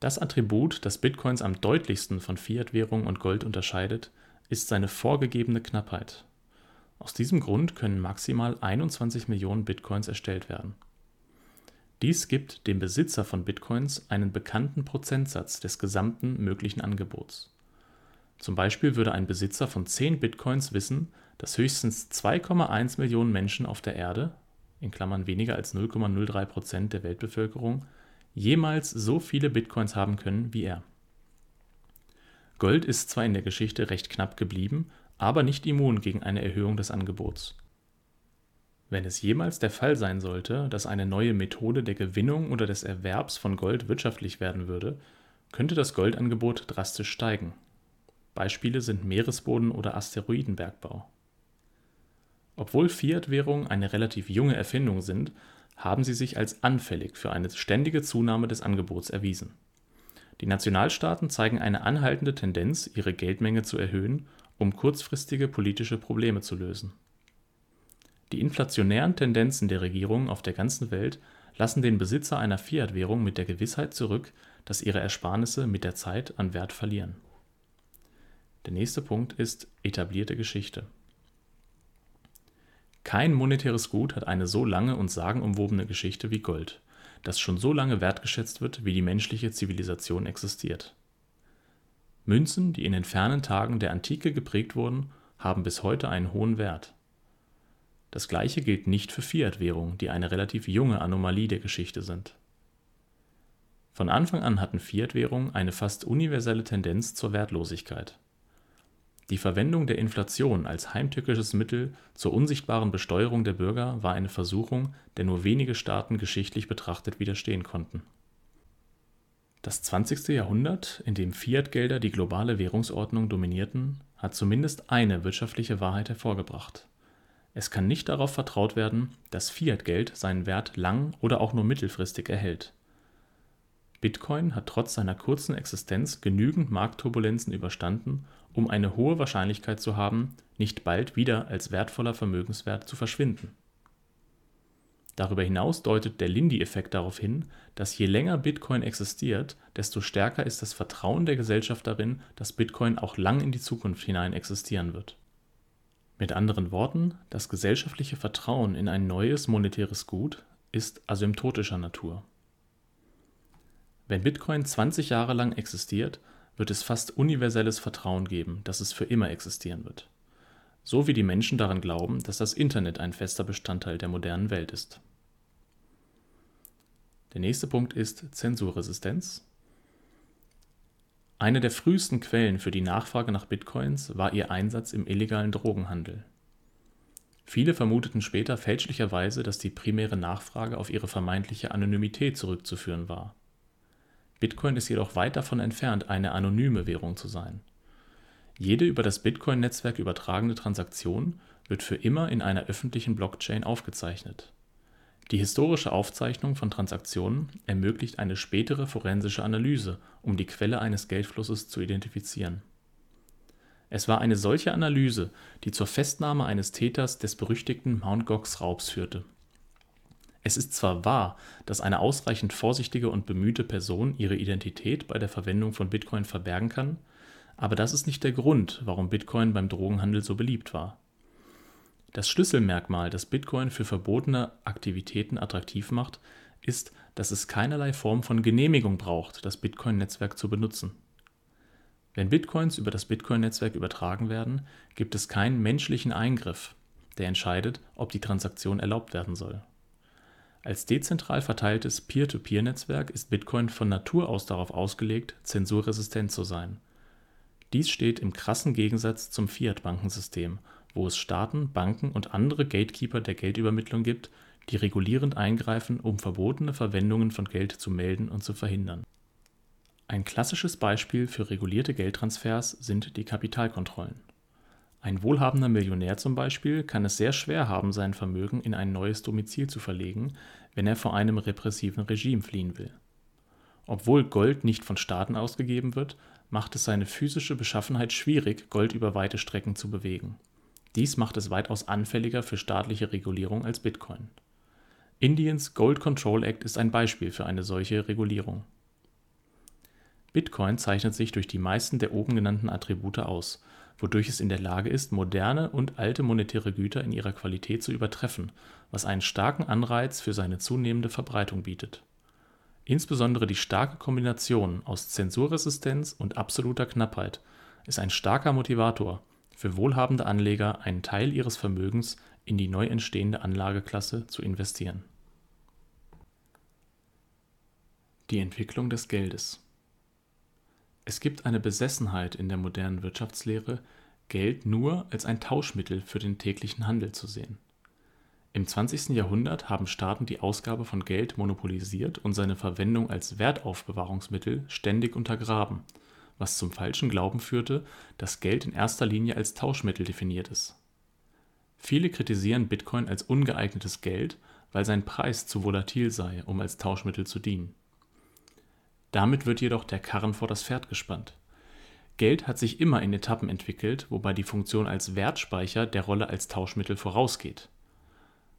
Speaker 1: Das Attribut, das Bitcoins am deutlichsten von Fiat-Währungen und Gold unterscheidet, ist seine vorgegebene Knappheit aus diesem Grund können maximal 21 Millionen Bitcoins erstellt werden. Dies gibt dem Besitzer von Bitcoins einen bekannten Prozentsatz des gesamten möglichen Angebots. Zum Beispiel würde ein Besitzer von 10 Bitcoins wissen, dass höchstens 2,1 Millionen Menschen auf der Erde in Klammern (weniger als 0,03 Prozent der Weltbevölkerung) jemals so viele Bitcoins haben können wie er. Gold ist zwar in der Geschichte recht knapp geblieben aber nicht immun gegen eine Erhöhung des Angebots. Wenn es jemals der Fall sein sollte, dass eine neue Methode der Gewinnung oder des Erwerbs von Gold wirtschaftlich werden würde, könnte das Goldangebot drastisch steigen. Beispiele sind Meeresboden oder Asteroidenbergbau. Obwohl Fiat-Währungen eine relativ junge Erfindung sind, haben sie sich als anfällig für eine ständige Zunahme des Angebots erwiesen. Die Nationalstaaten zeigen eine anhaltende Tendenz, ihre Geldmenge zu erhöhen um kurzfristige politische Probleme zu lösen. Die inflationären Tendenzen der Regierungen auf der ganzen Welt lassen den Besitzer einer Fiat-Währung mit der Gewissheit zurück, dass ihre Ersparnisse mit der Zeit an Wert verlieren. Der nächste Punkt ist etablierte Geschichte. Kein monetäres Gut hat eine so lange und sagenumwobene Geschichte wie Gold, das schon so lange wertgeschätzt wird, wie die menschliche Zivilisation existiert Münzen, die in den fernen Tagen der Antike geprägt wurden, haben bis heute einen hohen Wert. Das gleiche gilt nicht für Fiat-Währungen, die eine relativ junge Anomalie der Geschichte sind. Von Anfang an hatten Fiat-Währungen eine fast universelle Tendenz zur Wertlosigkeit. Die Verwendung der Inflation als heimtückisches Mittel zur unsichtbaren Besteuerung der Bürger war eine Versuchung, der nur wenige Staaten geschichtlich betrachtet widerstehen konnten das 20. Jahrhundert, in dem Fiat-Gelder die globale Währungsordnung dominierten, hat zumindest eine wirtschaftliche Wahrheit hervorgebracht: Es kann nicht darauf vertraut werden, dass Fiat-Geld seinen Wert lang oder auch nur mittelfristig erhält. Bitcoin hat trotz seiner kurzen Existenz genügend Marktturbulenzen überstanden, um eine hohe Wahrscheinlichkeit zu haben, nicht bald wieder als wertvoller Vermögenswert zu verschwinden Darüber hinaus deutet der Lindy-Effekt darauf hin, dass je länger Bitcoin existiert, desto stärker ist das Vertrauen der Gesellschaft darin, dass Bitcoin auch lang in die Zukunft hinein existieren wird. Mit anderen Worten, das gesellschaftliche Vertrauen in ein neues monetäres Gut ist asymptotischer Natur. Wenn Bitcoin 20 Jahre lang existiert, wird es fast universelles Vertrauen geben, dass es für immer existieren wird. So wie die Menschen daran glauben, dass das Internet ein fester Bestandteil der modernen Welt ist. Der nächste Punkt ist Zensurresistenz. Eine der frühesten Quellen für die Nachfrage nach Bitcoins war ihr Einsatz im illegalen Drogenhandel. Viele vermuteten später fälschlicherweise, dass die primäre Nachfrage auf ihre vermeintliche Anonymität zurückzuführen war. Bitcoin ist jedoch weit davon entfernt, eine anonyme Währung zu sein. Jede über das Bitcoin-Netzwerk übertragene Transaktion wird für immer in einer öffentlichen Blockchain aufgezeichnet die historische Aufzeichnung von Transaktionen ermöglicht eine spätere forensische Analyse, um die Quelle eines Geldflusses zu identifizieren. Es war eine solche Analyse, die zur Festnahme eines Täters des berüchtigten Mt. Gox-Raubs führte. Es ist zwar wahr, dass eine ausreichend vorsichtige und bemühte Person ihre Identität bei der Verwendung von Bitcoin verbergen kann, aber das ist nicht der Grund, warum Bitcoin beim Drogenhandel so beliebt war. Das Schlüsselmerkmal, das Bitcoin für verbotene Aktivitäten attraktiv macht, ist, dass es keinerlei Form von Genehmigung braucht, das Bitcoin-Netzwerk zu benutzen. Wenn Bitcoins über das Bitcoin-Netzwerk übertragen werden, gibt es keinen menschlichen Eingriff, der entscheidet, ob die Transaktion erlaubt werden soll. Als dezentral verteiltes Peer-to-Peer-Netzwerk ist Bitcoin von Natur aus darauf ausgelegt, zensurresistent zu sein. Dies steht im krassen Gegensatz zum Fiat-Bankensystem, wo es Staaten, Banken und andere Gatekeeper der Geldübermittlung gibt, die regulierend eingreifen, um verbotene Verwendungen von Geld zu melden und zu verhindern. Ein klassisches Beispiel für regulierte Geldtransfers sind die Kapitalkontrollen. Ein wohlhabender Millionär zum Beispiel kann es sehr schwer haben, sein Vermögen in ein neues Domizil zu verlegen, wenn er vor einem repressiven Regime fliehen will. Obwohl Gold nicht von Staaten ausgegeben wird, macht es seine physische Beschaffenheit schwierig, Gold über weite Strecken zu bewegen. Dies macht es weitaus anfälliger für staatliche Regulierung als Bitcoin. Indiens Gold Control Act ist ein Beispiel für eine solche Regulierung. Bitcoin zeichnet sich durch die meisten der oben genannten Attribute aus, wodurch es in der Lage ist, moderne und alte monetäre Güter in ihrer Qualität zu übertreffen, was einen starken Anreiz für seine zunehmende Verbreitung bietet. Insbesondere die starke Kombination aus Zensurresistenz und absoluter Knappheit ist ein starker Motivator für wohlhabende Anleger, einen Teil ihres Vermögens in die neu entstehende Anlageklasse zu investieren. Die Entwicklung des Geldes Es gibt eine Besessenheit in der modernen Wirtschaftslehre, Geld nur als ein Tauschmittel für den täglichen Handel zu sehen. Im 20. Jahrhundert haben Staaten die Ausgabe von Geld monopolisiert und seine Verwendung als Wertaufbewahrungsmittel ständig untergraben, was zum falschen Glauben führte, dass Geld in erster Linie als Tauschmittel definiert ist Viele kritisieren Bitcoin als ungeeignetes Geld, weil sein Preis zu volatil sei, um als Tauschmittel zu dienen. Damit wird jedoch der Karren vor das Pferd gespannt. Geld hat sich immer in Etappen entwickelt, wobei die Funktion als Wertspeicher der Rolle als Tauschmittel vorausgeht.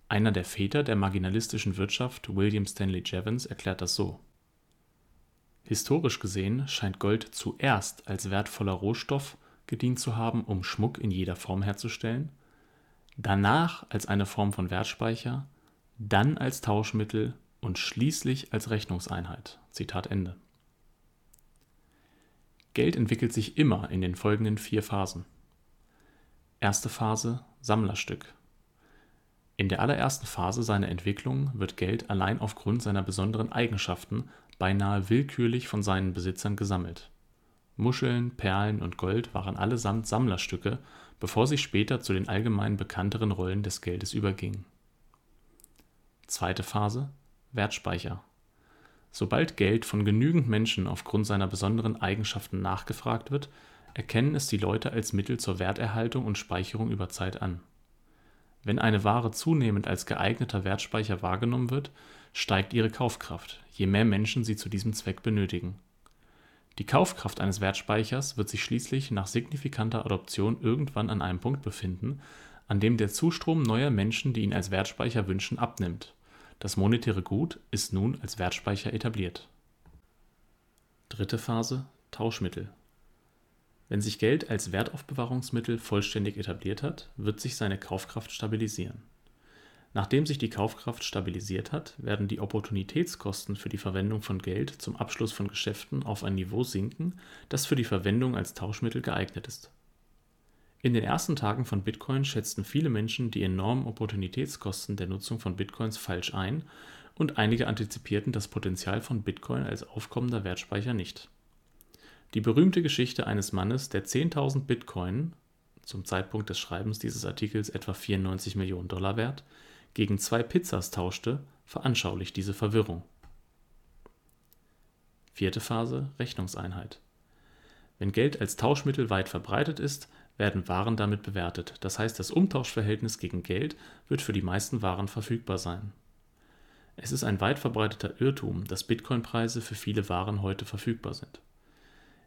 Speaker 1: Einer der Väter der marginalistischen Wirtschaft, William Stanley Jevons, erklärt das so. Historisch gesehen scheint Gold zuerst als wertvoller Rohstoff gedient zu haben, um Schmuck in jeder Form herzustellen danach als eine Form von Wertspeicher, dann als Tauschmittel und schließlich als Rechnungseinheit. Zitat Ende. Geld entwickelt sich immer in den folgenden vier Phasen. Erste Phase Sammlerstück. In der allerersten Phase seiner Entwicklung wird Geld allein aufgrund seiner besonderen Eigenschaften beinahe willkürlich von seinen Besitzern gesammelt. Muscheln, Perlen und Gold waren allesamt Sammlerstücke bevor sie später zu den allgemein bekannteren Rollen des Geldes übergingen. Zweite Phase Wertspeicher. Sobald Geld von genügend Menschen aufgrund seiner besonderen Eigenschaften nachgefragt wird, erkennen es die Leute als Mittel zur Werterhaltung und Speicherung über Zeit an. Wenn eine Ware zunehmend als geeigneter Wertspeicher wahrgenommen wird, steigt ihre Kaufkraft, je mehr Menschen sie zu diesem Zweck benötigen die Kaufkraft eines Wertspeichers wird sich schließlich nach signifikanter Adoption irgendwann an einem Punkt befinden, an dem der Zustrom neuer Menschen, die ihn als Wertspeicher wünschen, abnimmt. Das monetäre Gut ist nun als Wertspeicher etabliert. Dritte Phase Tauschmittel Wenn sich Geld als Wertaufbewahrungsmittel vollständig etabliert hat, wird sich seine Kaufkraft stabilisieren Nachdem sich die Kaufkraft stabilisiert hat, werden die Opportunitätskosten für die Verwendung von Geld zum Abschluss von Geschäften auf ein Niveau sinken, das für die Verwendung als Tauschmittel geeignet ist. In den ersten Tagen von Bitcoin schätzten viele Menschen die enormen Opportunitätskosten der Nutzung von Bitcoins falsch ein und einige antizipierten das Potenzial von Bitcoin als aufkommender Wertspeicher nicht. Die berühmte Geschichte eines Mannes, der 10.000 Bitcoin, zum Zeitpunkt des Schreibens dieses Artikels etwa 94 Millionen Dollar wert, gegen zwei Pizzas tauschte, veranschaulicht diese Verwirrung. Vierte Phase Rechnungseinheit. Wenn Geld als Tauschmittel weit verbreitet ist, werden Waren damit bewertet, das heißt das Umtauschverhältnis gegen Geld wird für die meisten Waren verfügbar sein. Es ist ein weit verbreiteter Irrtum, dass Bitcoin-Preise für viele Waren heute verfügbar sind.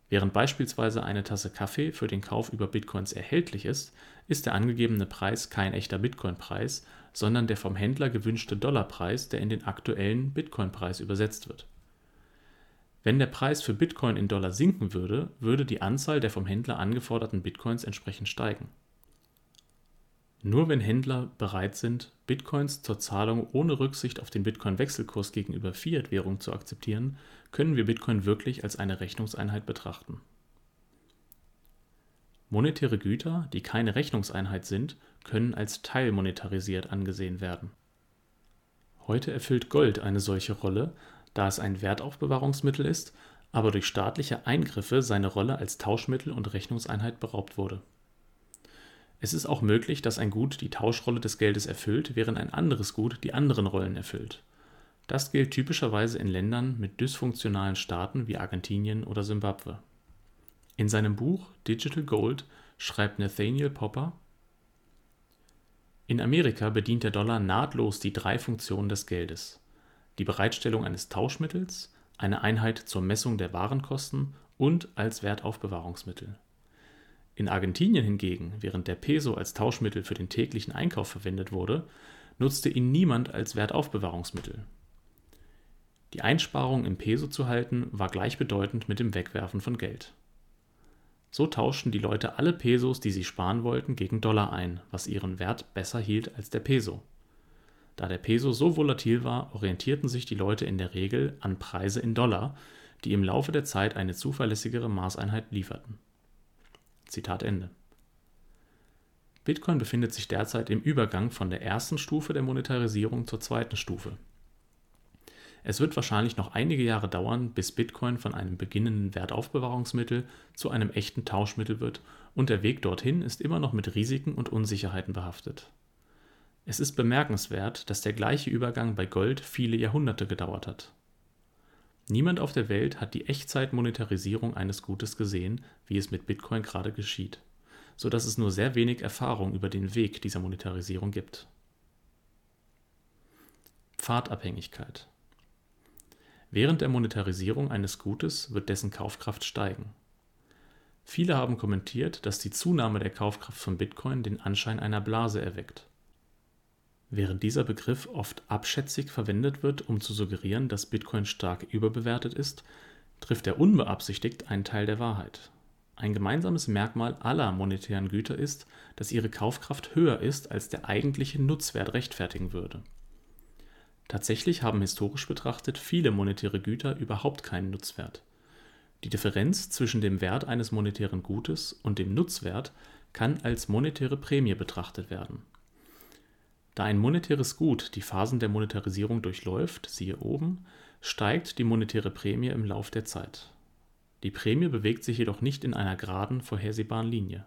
Speaker 1: Während beispielsweise eine Tasse Kaffee für den Kauf über Bitcoins erhältlich ist, ist der angegebene Preis kein echter Bitcoin-Preis, sondern der vom Händler gewünschte Dollarpreis, der in den aktuellen Bitcoin-Preis übersetzt wird. Wenn der Preis für Bitcoin in Dollar sinken würde, würde die Anzahl der vom Händler angeforderten Bitcoins entsprechend steigen. Nur wenn Händler bereit sind, Bitcoins zur Zahlung ohne Rücksicht auf den Bitcoin-Wechselkurs gegenüber Fiat-Währung zu akzeptieren, können wir Bitcoin wirklich als eine Rechnungseinheit betrachten. Monetäre Güter, die keine Rechnungseinheit sind, können als teilmonetarisiert angesehen werden. Heute erfüllt Gold eine solche Rolle, da es ein Wertaufbewahrungsmittel ist, aber durch staatliche Eingriffe seine Rolle als Tauschmittel und Rechnungseinheit beraubt wurde. Es ist auch möglich, dass ein Gut die Tauschrolle des Geldes erfüllt, während ein anderes Gut die anderen Rollen erfüllt. Das gilt typischerweise in Ländern mit dysfunktionalen Staaten wie Argentinien oder Simbabwe. In seinem Buch Digital Gold schreibt Nathaniel Popper In Amerika bedient der Dollar nahtlos die drei Funktionen des Geldes die Bereitstellung eines Tauschmittels, eine Einheit zur Messung der Warenkosten und als Wertaufbewahrungsmittel. In Argentinien hingegen, während der Peso als Tauschmittel für den täglichen Einkauf verwendet wurde, nutzte ihn niemand als Wertaufbewahrungsmittel. Die Einsparung im Peso zu halten, war gleichbedeutend mit dem Wegwerfen von Geld. So tauschten die Leute alle Pesos, die sie sparen wollten, gegen Dollar ein, was ihren Wert besser hielt als der Peso. Da der Peso so volatil war, orientierten sich die Leute in der Regel an Preise in Dollar, die im Laufe der Zeit eine zuverlässigere Maßeinheit lieferten. Zitat Ende. Bitcoin befindet sich derzeit im Übergang von der ersten Stufe der Monetarisierung zur zweiten Stufe. Es wird wahrscheinlich noch einige Jahre dauern, bis Bitcoin von einem beginnenden Wertaufbewahrungsmittel zu einem echten Tauschmittel wird, und der Weg dorthin ist immer noch mit Risiken und Unsicherheiten behaftet. Es ist bemerkenswert, dass der gleiche Übergang bei Gold viele Jahrhunderte gedauert hat. Niemand auf der Welt hat die Echtzeitmonetarisierung eines Gutes gesehen, wie es mit Bitcoin gerade geschieht, so dass es nur sehr wenig Erfahrung über den Weg dieser Monetarisierung gibt. Pfadabhängigkeit Während der Monetarisierung eines Gutes wird dessen Kaufkraft steigen. Viele haben kommentiert, dass die Zunahme der Kaufkraft von Bitcoin den Anschein einer Blase erweckt. Während dieser Begriff oft abschätzig verwendet wird, um zu suggerieren, dass Bitcoin stark überbewertet ist, trifft er unbeabsichtigt einen Teil der Wahrheit. Ein gemeinsames Merkmal aller monetären Güter ist, dass ihre Kaufkraft höher ist, als der eigentliche Nutzwert rechtfertigen würde. Tatsächlich haben historisch betrachtet viele monetäre Güter überhaupt keinen Nutzwert. Die Differenz zwischen dem Wert eines monetären Gutes und dem Nutzwert kann als monetäre Prämie betrachtet werden da ein monetäres Gut die Phasen der Monetarisierung durchläuft (siehe oben), steigt die monetäre Prämie im Lauf der Zeit. Die Prämie bewegt sich jedoch nicht in einer geraden, vorhersehbaren Linie.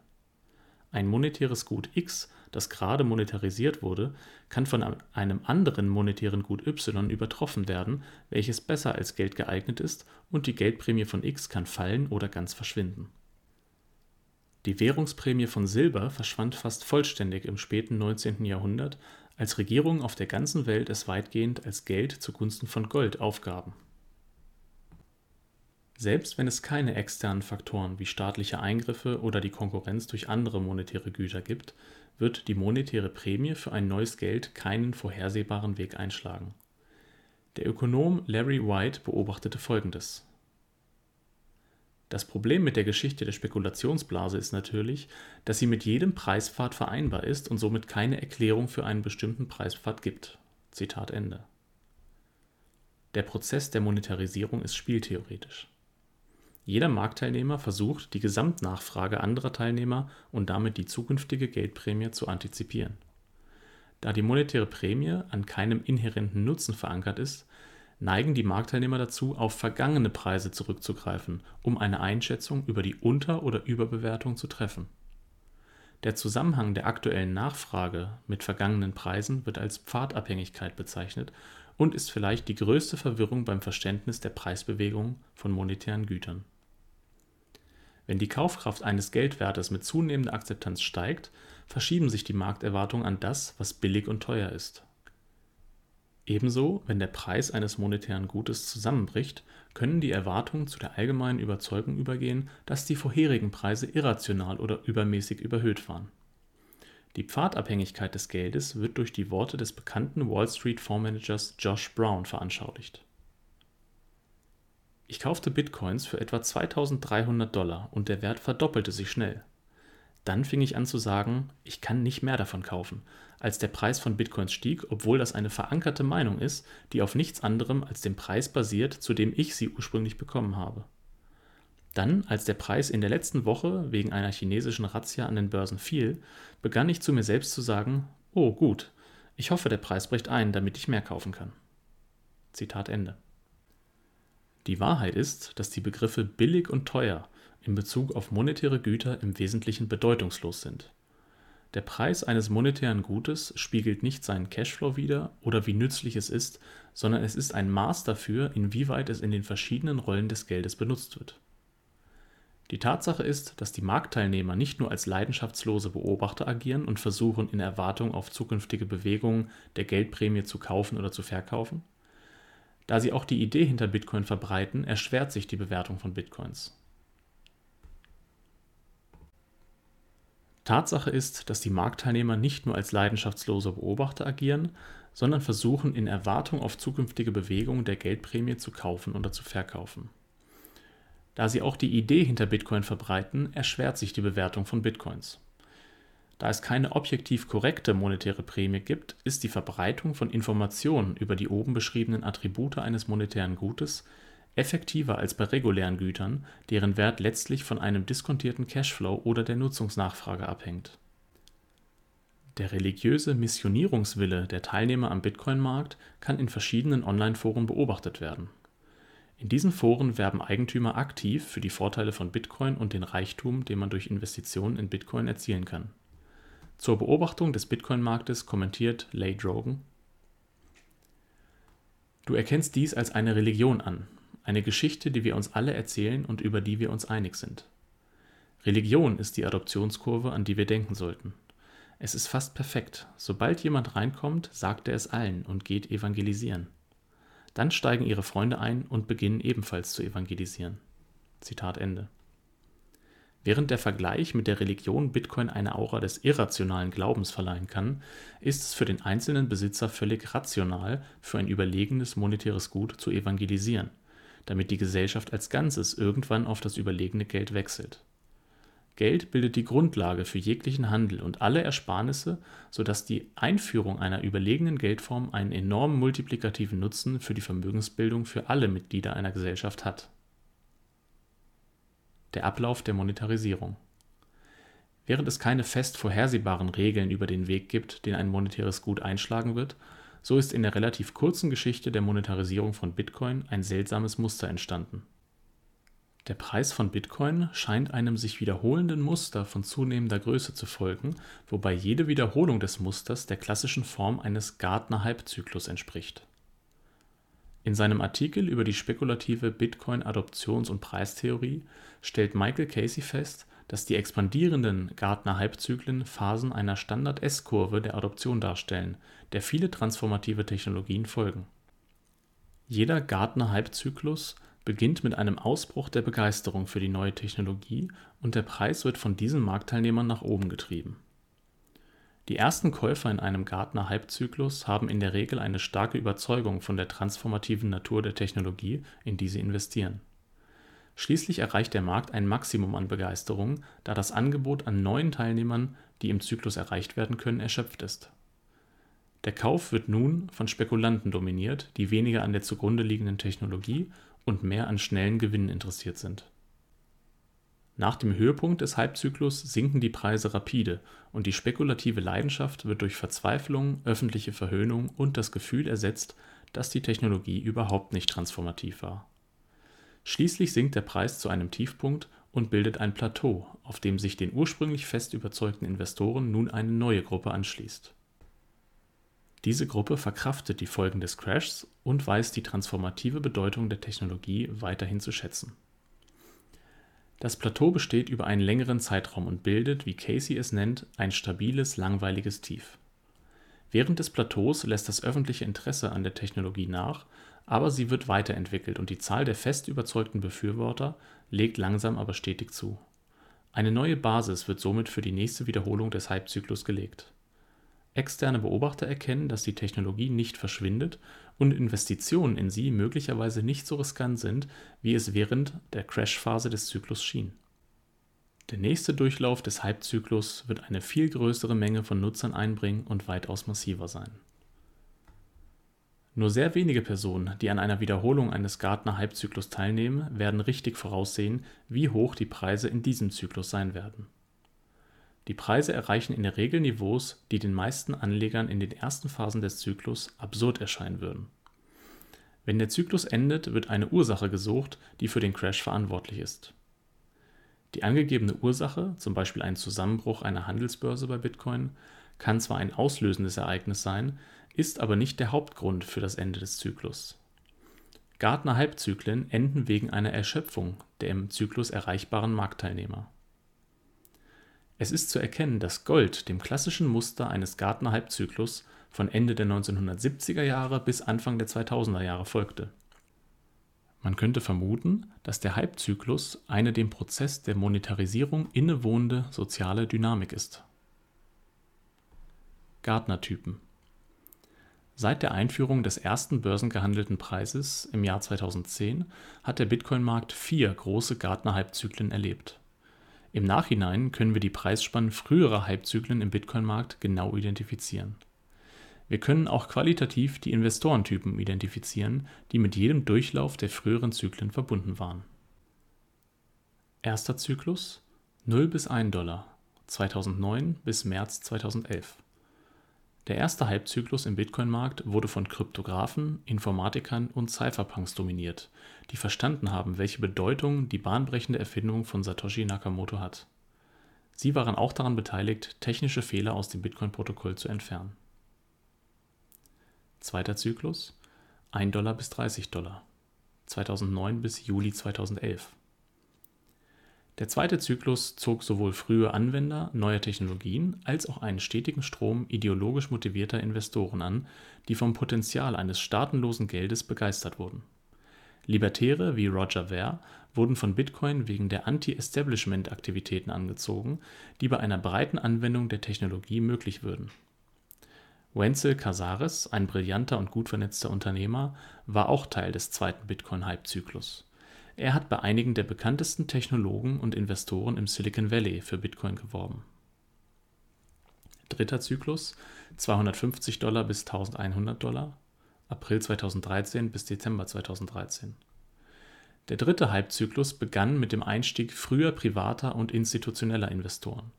Speaker 1: Ein monetäres Gut x, das gerade monetarisiert wurde, kann von einem anderen monetären Gut y übertroffen werden, welches besser als Geld geeignet ist, und die Geldprämie von x kann fallen oder ganz verschwinden. Die Währungsprämie von Silber verschwand fast vollständig im späten 19. Jahrhundert als Regierungen auf der ganzen Welt es weitgehend als Geld zugunsten von Gold aufgaben. Selbst wenn es keine externen Faktoren wie staatliche Eingriffe oder die Konkurrenz durch andere monetäre Güter gibt, wird die monetäre Prämie für ein neues Geld keinen vorhersehbaren Weg einschlagen. Der Ökonom Larry White beobachtete Folgendes das Problem mit der Geschichte der Spekulationsblase ist natürlich, dass sie mit jedem Preispfad vereinbar ist und somit keine Erklärung für einen bestimmten Preispfad gibt. Zitat Ende. Der Prozess der Monetarisierung ist spieltheoretisch. Jeder Marktteilnehmer versucht, die Gesamtnachfrage anderer Teilnehmer und damit die zukünftige Geldprämie zu antizipieren. Da die monetäre Prämie an keinem inhärenten Nutzen verankert ist, neigen die Marktteilnehmer dazu, auf vergangene Preise zurückzugreifen, um eine Einschätzung über die Unter- oder Überbewertung zu treffen. Der Zusammenhang der aktuellen Nachfrage mit vergangenen Preisen wird als Pfadabhängigkeit bezeichnet und ist vielleicht die größte Verwirrung beim Verständnis der Preisbewegung von monetären Gütern. Wenn die Kaufkraft eines Geldwertes mit zunehmender Akzeptanz steigt, verschieben sich die Markterwartungen an das, was billig und teuer ist Ebenso, wenn der Preis eines monetären Gutes zusammenbricht, können die Erwartungen zu der allgemeinen Überzeugung übergehen, dass die vorherigen Preise irrational oder übermäßig überhöht waren. Die Pfadabhängigkeit des Geldes wird durch die Worte des bekannten Wall-Street-Fondsmanagers Josh Brown veranschaulicht. Ich kaufte Bitcoins für etwa 2300 Dollar und der Wert verdoppelte sich schnell. Dann fing ich an zu sagen, ich kann nicht mehr davon kaufen, als der Preis von Bitcoins stieg, obwohl das eine verankerte Meinung ist, die auf nichts anderem als dem Preis basiert, zu dem ich sie ursprünglich bekommen habe. Dann, als der Preis in der letzten Woche wegen einer chinesischen Razzia an den Börsen fiel, begann ich zu mir selbst zu sagen, oh gut, ich hoffe, der Preis bricht ein, damit ich mehr kaufen kann. Zitat Ende. Die Wahrheit ist, dass die Begriffe billig und teuer in Bezug auf monetäre Güter im Wesentlichen bedeutungslos sind. Der Preis eines monetären Gutes spiegelt nicht seinen Cashflow wider oder wie nützlich es ist, sondern es ist ein Maß dafür, inwieweit es in den verschiedenen Rollen des Geldes benutzt wird. Die Tatsache ist, dass die Marktteilnehmer nicht nur als leidenschaftslose Beobachter agieren und versuchen, in Erwartung auf zukünftige Bewegungen der Geldprämie zu kaufen oder zu verkaufen. Da sie auch die Idee hinter Bitcoin verbreiten, erschwert sich die Bewertung von Bitcoins. Tatsache ist, dass die Marktteilnehmer nicht nur als leidenschaftslose Beobachter agieren, sondern versuchen, in Erwartung auf zukünftige Bewegungen der Geldprämie zu kaufen oder zu verkaufen. Da sie auch die Idee hinter Bitcoin verbreiten, erschwert sich die Bewertung von Bitcoins. Da es keine objektiv korrekte monetäre Prämie gibt, ist die Verbreitung von Informationen über die oben beschriebenen Attribute eines monetären Gutes effektiver als bei regulären Gütern, deren Wert letztlich von einem diskontierten Cashflow oder der Nutzungsnachfrage abhängt. Der religiöse Missionierungswille der Teilnehmer am Bitcoin-Markt kann in verschiedenen Online-Foren beobachtet werden. In diesen Foren werben Eigentümer aktiv für die Vorteile von Bitcoin und den Reichtum, den man durch Investitionen in Bitcoin erzielen kann. Zur Beobachtung des Bitcoin-Marktes kommentiert Leigh Drogan: Du erkennst dies als eine Religion an, eine Geschichte, die wir uns alle erzählen und über die wir uns einig sind. Religion ist die Adoptionskurve, an die wir denken sollten. Es ist fast perfekt. Sobald jemand reinkommt, sagt er es allen und geht evangelisieren. Dann steigen ihre Freunde ein und beginnen ebenfalls zu evangelisieren. Zitat Ende. Während der Vergleich mit der Religion Bitcoin eine Aura des irrationalen Glaubens verleihen kann, ist es für den einzelnen Besitzer völlig rational, für ein überlegenes monetäres Gut zu evangelisieren damit die Gesellschaft als Ganzes irgendwann auf das überlegene Geld wechselt. Geld bildet die Grundlage für jeglichen Handel und alle Ersparnisse, sodass die Einführung einer überlegenen Geldform einen enormen multiplikativen Nutzen für die Vermögensbildung für alle Mitglieder einer Gesellschaft hat. Der Ablauf der Monetarisierung Während es keine fest vorhersehbaren Regeln über den Weg gibt, den ein monetäres Gut einschlagen wird, so ist in der relativ kurzen Geschichte der Monetarisierung von Bitcoin ein seltsames Muster entstanden. Der Preis von Bitcoin scheint einem sich wiederholenden Muster von zunehmender Größe zu folgen, wobei jede Wiederholung des Musters der klassischen Form eines Gartner-Hype-Zyklus entspricht. In seinem Artikel über die spekulative Bitcoin-Adoptions- und Preistheorie stellt Michael Casey fest dass die expandierenden Gartner-Hype-Zyklen Phasen einer Standard-S-Kurve der Adoption darstellen, der viele transformative Technologien folgen. Jeder Gartner-Hype-Zyklus beginnt mit einem Ausbruch der Begeisterung für die neue Technologie und der Preis wird von diesen Marktteilnehmern nach oben getrieben. Die ersten Käufer in einem Gartner-Hype-Zyklus haben in der Regel eine starke Überzeugung von der transformativen Natur der Technologie, in die sie investieren Schließlich erreicht der Markt ein Maximum an Begeisterung, da das Angebot an neuen Teilnehmern, die im Zyklus erreicht werden können, erschöpft ist. Der Kauf wird nun von Spekulanten dominiert, die weniger an der zugrunde liegenden Technologie und mehr an schnellen Gewinnen interessiert sind. Nach dem Höhepunkt des Hypezyklus sinken die Preise rapide und die spekulative Leidenschaft wird durch Verzweiflung, öffentliche Verhöhnung und das Gefühl ersetzt, dass die Technologie überhaupt nicht transformativ war Schließlich sinkt der Preis zu einem Tiefpunkt und bildet ein Plateau, auf dem sich den ursprünglich fest überzeugten Investoren nun eine neue Gruppe anschließt. Diese Gruppe verkraftet die Folgen des Crashs und weiß die transformative Bedeutung der Technologie weiterhin zu schätzen. Das Plateau besteht über einen längeren Zeitraum und bildet, wie Casey es nennt, ein stabiles, langweiliges Tief Während des Plateaus lässt das öffentliche Interesse an der Technologie nach, aber sie wird weiterentwickelt und die Zahl der fest überzeugten Befürworter legt langsam aber stetig zu. Eine neue Basis wird somit für die nächste Wiederholung des Hypezyklus gelegt. Externe Beobachter erkennen, dass die Technologie nicht verschwindet und Investitionen in sie möglicherweise nicht so riskant sind, wie es während der Crash-Phase des Zyklus schien. Der nächste Durchlauf des Hypezyklus wird eine viel größere Menge von Nutzern einbringen und weitaus massiver sein. Nur sehr wenige Personen, die an einer Wiederholung eines Gartner-Hypezyklus teilnehmen, werden richtig voraussehen, wie hoch die Preise in diesem Zyklus sein werden. Die Preise erreichen in der Regel Niveaus, die den meisten Anlegern in den ersten Phasen des Zyklus absurd erscheinen würden. Wenn der Zyklus endet, wird eine Ursache gesucht, die für den Crash verantwortlich ist. Die angegebene Ursache, zum Beispiel ein Zusammenbruch einer Handelsbörse bei Bitcoin, kann zwar ein auslösendes Ereignis sein, ist aber nicht der Hauptgrund für das Ende des Zyklus. Gartner-Halbzyklen enden wegen einer Erschöpfung der im Zyklus erreichbaren Marktteilnehmer. Es ist zu erkennen, dass Gold dem klassischen Muster eines Gartner-Halbzyklus von Ende der 1970er Jahre bis Anfang der 2000er Jahre folgte man könnte vermuten, dass der Hype-Zyklus eine dem Prozess der Monetarisierung innewohnende soziale Dynamik ist. Gartner-Typen Seit der Einführung des ersten börsengehandelten Preises im Jahr 2010 hat der Bitcoin-Markt vier große Gartner-Hype-Zyklen erlebt. Im Nachhinein können wir die Preisspannen früherer Hype-Zyklen im Bitcoin-Markt genau identifizieren wir können auch qualitativ die Investorentypen identifizieren, die mit jedem Durchlauf der früheren Zyklen verbunden waren. Erster Zyklus 0 bis 1 Dollar 2009 bis März 2011. Der erste Halbzyklus im Bitcoin-Markt wurde von Kryptographen, Informatikern und Cypherpunks dominiert, die verstanden haben, welche Bedeutung die bahnbrechende Erfindung von Satoshi Nakamoto hat. Sie waren auch daran beteiligt, technische Fehler aus dem Bitcoin-Protokoll zu entfernen Zweiter Zyklus 1 Dollar bis 30 Dollar 2009 bis Juli 2011. Der zweite Zyklus zog sowohl frühe Anwender neuer Technologien als auch einen stetigen Strom ideologisch motivierter Investoren an, die vom Potenzial eines staatenlosen Geldes begeistert wurden. Libertäre wie Roger Ver wurden von Bitcoin wegen der Anti-Establishment-Aktivitäten angezogen, die bei einer breiten Anwendung der Technologie möglich würden Wenzel Casares, ein brillanter und gut vernetzter Unternehmer, war auch Teil des zweiten Bitcoin-Hype-Zyklus. Er hat bei einigen der bekanntesten Technologen und Investoren im Silicon Valley für Bitcoin geworben. Dritter Zyklus 250 Dollar bis 1100 Dollar April 2013 bis Dezember 2013. Der dritte Hype-Zyklus begann mit dem Einstieg früher privater und institutioneller Investoren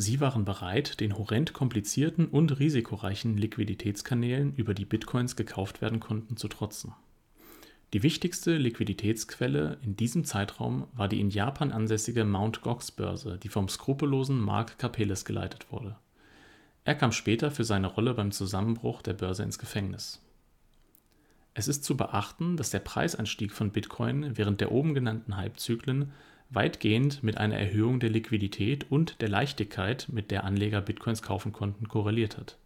Speaker 1: Sie waren bereit, den horrend komplizierten und risikoreichen Liquiditätskanälen, über die Bitcoins gekauft werden konnten, zu trotzen. Die wichtigste Liquiditätsquelle in diesem Zeitraum war die in Japan ansässige Mt. Gox Börse, die vom skrupellosen Mark Karpeles geleitet wurde. Er kam später für seine Rolle beim Zusammenbruch der Börse ins Gefängnis. Es ist zu beachten, dass der Preisanstieg von Bitcoin während der oben genannten Hypezyklen weitgehend mit einer Erhöhung der Liquidität und der Leichtigkeit, mit der Anleger Bitcoins kaufen konnten, korreliert hat.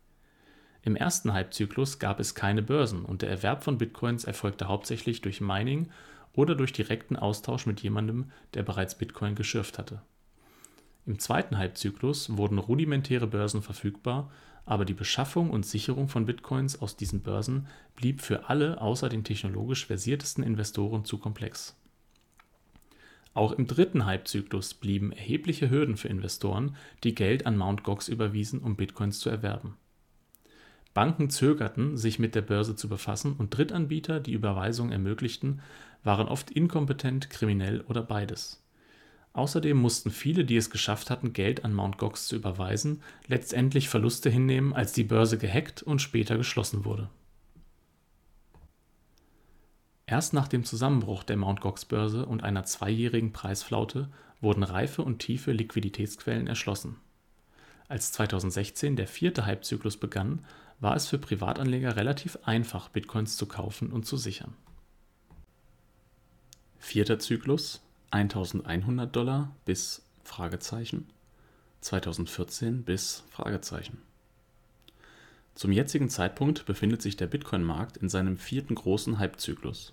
Speaker 1: Im ersten Halbzyklus gab es keine Börsen und der Erwerb von Bitcoins erfolgte hauptsächlich durch Mining oder durch direkten Austausch mit jemandem, der bereits Bitcoin geschürft hatte. Im zweiten Halbzyklus wurden rudimentäre Börsen verfügbar, aber die Beschaffung und Sicherung von Bitcoins aus diesen Börsen blieb für alle außer den technologisch versiertesten Investoren zu komplex auch im dritten Hypezyklus blieben erhebliche Hürden für Investoren, die Geld an Mt. Gox überwiesen, um Bitcoins zu erwerben. Banken zögerten, sich mit der Börse zu befassen, und Drittanbieter, die Überweisungen ermöglichten, waren oft inkompetent, kriminell oder beides. Außerdem mussten viele, die es geschafft hatten, Geld an Mt. Gox zu überweisen, letztendlich Verluste hinnehmen, als die Börse gehackt und später geschlossen wurde Erst nach dem Zusammenbruch der Mt-Gox-Börse und einer zweijährigen Preisflaute wurden reife und tiefe Liquiditätsquellen erschlossen. Als 2016 der vierte Hypezyklus begann, war es für Privatanleger relativ einfach, Bitcoins zu kaufen und zu sichern. Vierter Zyklus 1100 Dollar bis Fragezeichen 2014 bis Zum jetzigen Zeitpunkt befindet sich der Bitcoin-Markt in seinem vierten großen Hypezyklus.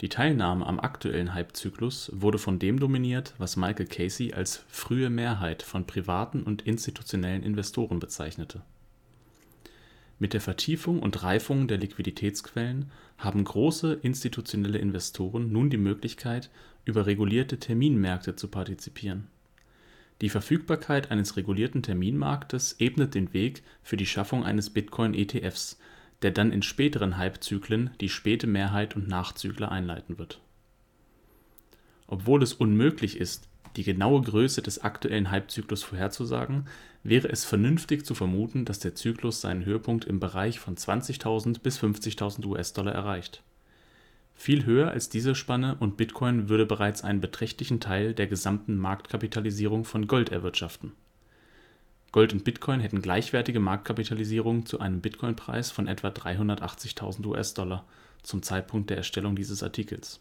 Speaker 1: Die Teilnahme am aktuellen Hypezyklus wurde von dem dominiert, was Michael Casey als „ frühe Mehrheit “von privaten und institutionellen Investoren bezeichnete. Mit der Vertiefung und Reifung der Liquiditätsquellen haben große institutionelle Investoren nun die Möglichkeit, über regulierte Terminmärkte zu partizipieren. Die Verfügbarkeit eines regulierten Terminmarktes ebnet den Weg für die Schaffung eines Bitcoin-ETFs, der dann in späteren Hypezyklen die späte Mehrheit und Nachzügler einleiten wird. Obwohl es unmöglich ist, die genaue Größe des aktuellen Hypezyklus vorherzusagen, wäre es vernünftig zu vermuten, dass der Zyklus seinen Höhepunkt im Bereich von 20.000 bis 50.000 US-Dollar erreicht. Viel höher als diese Spanne und Bitcoin würde bereits einen beträchtlichen Teil der gesamten Marktkapitalisierung von Gold erwirtschaften. Gold und Bitcoin hätten gleichwertige Marktkapitalisierung zu einem Bitcoin-Preis von etwa 380.000 US-Dollar zum Zeitpunkt der Erstellung dieses Artikels.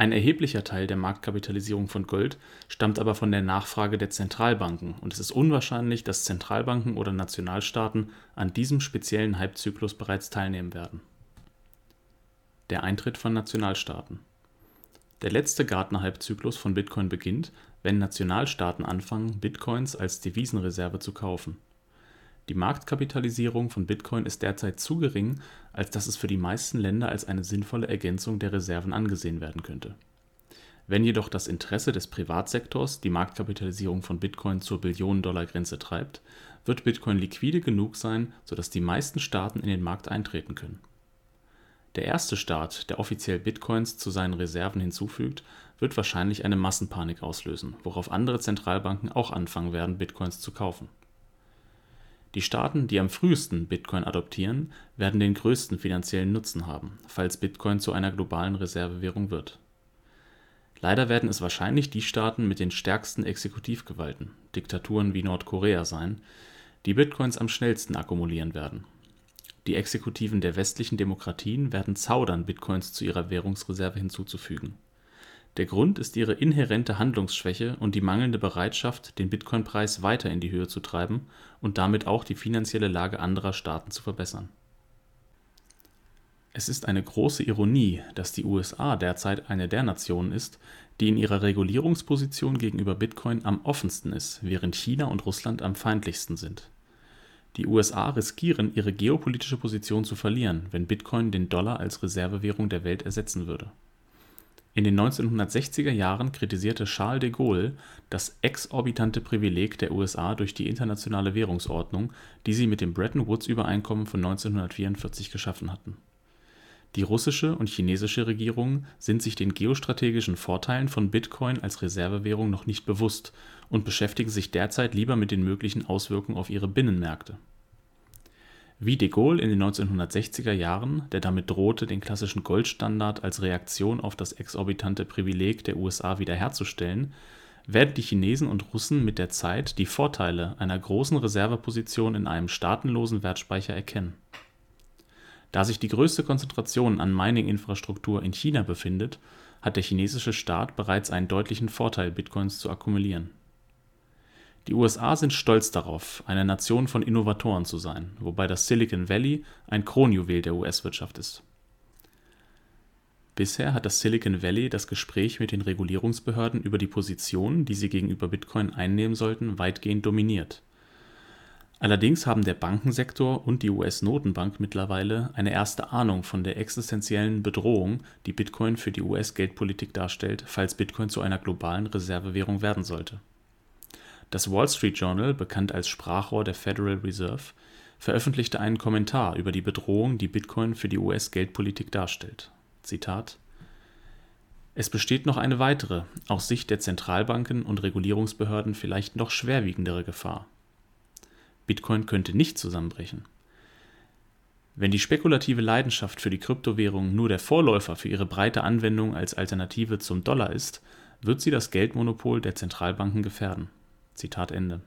Speaker 1: Ein erheblicher Teil der Marktkapitalisierung von Gold stammt aber von der Nachfrage der Zentralbanken und es ist unwahrscheinlich, dass Zentralbanken oder Nationalstaaten an diesem speziellen Hypezyklus bereits teilnehmen werden der Eintritt von Nationalstaaten. Der letzte Gartner-Hype-Zyklus von Bitcoin beginnt, wenn Nationalstaaten anfangen, Bitcoins als Devisenreserve zu kaufen. Die Marktkapitalisierung von Bitcoin ist derzeit zu gering, als dass es für die meisten Länder als eine sinnvolle Ergänzung der Reserven angesehen werden könnte. Wenn jedoch das Interesse des Privatsektors die Marktkapitalisierung von Bitcoin zur Billionen-Dollar-Grenze treibt, wird Bitcoin liquide genug sein, sodass die meisten Staaten in den Markt eintreten können der erste Staat, der offiziell Bitcoins zu seinen Reserven hinzufügt, wird wahrscheinlich eine Massenpanik auslösen, worauf andere Zentralbanken auch anfangen werden, Bitcoins zu kaufen. Die Staaten, die am frühesten Bitcoin adoptieren, werden den größten finanziellen Nutzen haben, falls Bitcoin zu einer globalen Reservewährung wird. Leider werden es wahrscheinlich die Staaten mit den stärksten Exekutivgewalten, Diktaturen wie Nordkorea sein, die Bitcoins am schnellsten akkumulieren werden die Exekutiven der westlichen Demokratien werden zaudern, Bitcoins zu ihrer Währungsreserve hinzuzufügen. Der Grund ist ihre inhärente Handlungsschwäche und die mangelnde Bereitschaft, den Bitcoin-Preis weiter in die Höhe zu treiben und damit auch die finanzielle Lage anderer Staaten zu verbessern. Es ist eine große Ironie, dass die USA derzeit eine der Nationen ist, die in ihrer Regulierungsposition gegenüber Bitcoin am offensten ist, während China und Russland am feindlichsten sind die USA riskieren, ihre geopolitische Position zu verlieren, wenn Bitcoin den Dollar als Reservewährung der Welt ersetzen würde. In den 1960er Jahren kritisierte Charles de Gaulle das exorbitante Privileg der USA durch die Internationale Währungsordnung, die sie mit dem Bretton-Woods-Übereinkommen von 1944 geschaffen hatten. Die russische und chinesische Regierung sind sich den geostrategischen Vorteilen von Bitcoin als Reservewährung noch nicht bewusst und beschäftigen sich derzeit lieber mit den möglichen Auswirkungen auf ihre Binnenmärkte. Wie de Gaulle in den 1960er Jahren, der damit drohte, den klassischen Goldstandard als Reaktion auf das exorbitante Privileg der USA wiederherzustellen, werden die Chinesen und Russen mit der Zeit die Vorteile einer großen Reserveposition in einem staatenlosen Wertspeicher erkennen. Da sich die größte Konzentration an Mining-Infrastruktur in China befindet, hat der chinesische Staat bereits einen deutlichen Vorteil, Bitcoins zu akkumulieren die USA sind stolz darauf, eine Nation von Innovatoren zu sein, wobei das Silicon Valley ein Kronjuwel der US-Wirtschaft ist. Bisher hat das Silicon Valley das Gespräch mit den Regulierungsbehörden über die Position, die sie gegenüber Bitcoin einnehmen sollten, weitgehend dominiert. Allerdings haben der Bankensektor und die US-Notenbank mittlerweile eine erste Ahnung von der existenziellen Bedrohung, die Bitcoin für die US-Geldpolitik darstellt, falls Bitcoin zu einer globalen Reservewährung werden sollte das Wall Street Journal, bekannt als Sprachrohr der Federal Reserve, veröffentlichte einen Kommentar über die Bedrohung, die Bitcoin für die US-Geldpolitik darstellt. Zitat Es besteht noch eine weitere, aus Sicht der Zentralbanken und Regulierungsbehörden vielleicht noch schwerwiegendere Gefahr. Bitcoin könnte nicht zusammenbrechen. Wenn die spekulative Leidenschaft für die Kryptowährung nur der Vorläufer für ihre breite Anwendung als Alternative zum Dollar ist, wird sie das Geldmonopol der Zentralbanken gefährden Zitat Ende.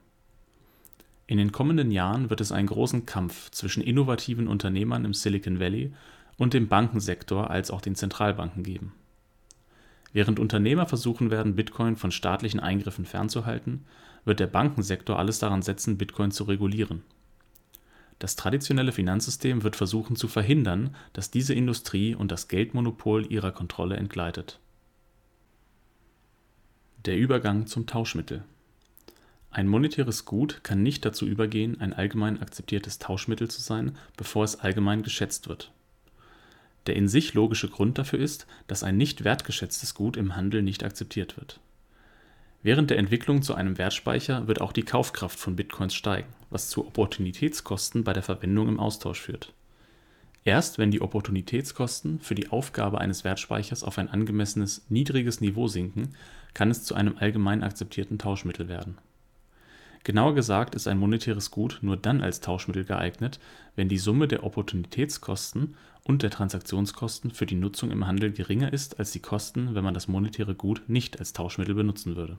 Speaker 1: In den kommenden Jahren wird es einen großen Kampf zwischen innovativen Unternehmern im Silicon Valley und dem Bankensektor als auch den Zentralbanken geben. Während Unternehmer versuchen werden, Bitcoin von staatlichen Eingriffen fernzuhalten, wird der Bankensektor alles daran setzen, Bitcoin zu regulieren. Das traditionelle Finanzsystem wird versuchen zu verhindern, dass diese Industrie und das Geldmonopol ihrer Kontrolle entgleitet. Der Übergang zum Tauschmittel Ein monetäres Gut kann nicht dazu übergehen, ein allgemein akzeptiertes Tauschmittel zu sein, bevor es allgemein geschätzt wird. Der in sich logische Grund dafür ist, dass ein nicht wertgeschätztes Gut im Handel nicht akzeptiert wird Während der Entwicklung zu einem Wertspeicher wird auch die Kaufkraft von Bitcoins steigen, was zu Opportunitätskosten bei der Verwendung im Austausch führt. Erst wenn die Opportunitätskosten für die Aufgabe eines Wertspeichers auf ein angemessenes niedriges Niveau sinken, kann es zu einem allgemein akzeptierten Tauschmittel werden. Genauer gesagt ist ein monetäres Gut nur dann als Tauschmittel geeignet, wenn die Summe der Opportunitätskosten und der Transaktionskosten für die Nutzung im Handel geringer ist als die Kosten, wenn man das monetäre Gut nicht als Tauschmittel benutzen würde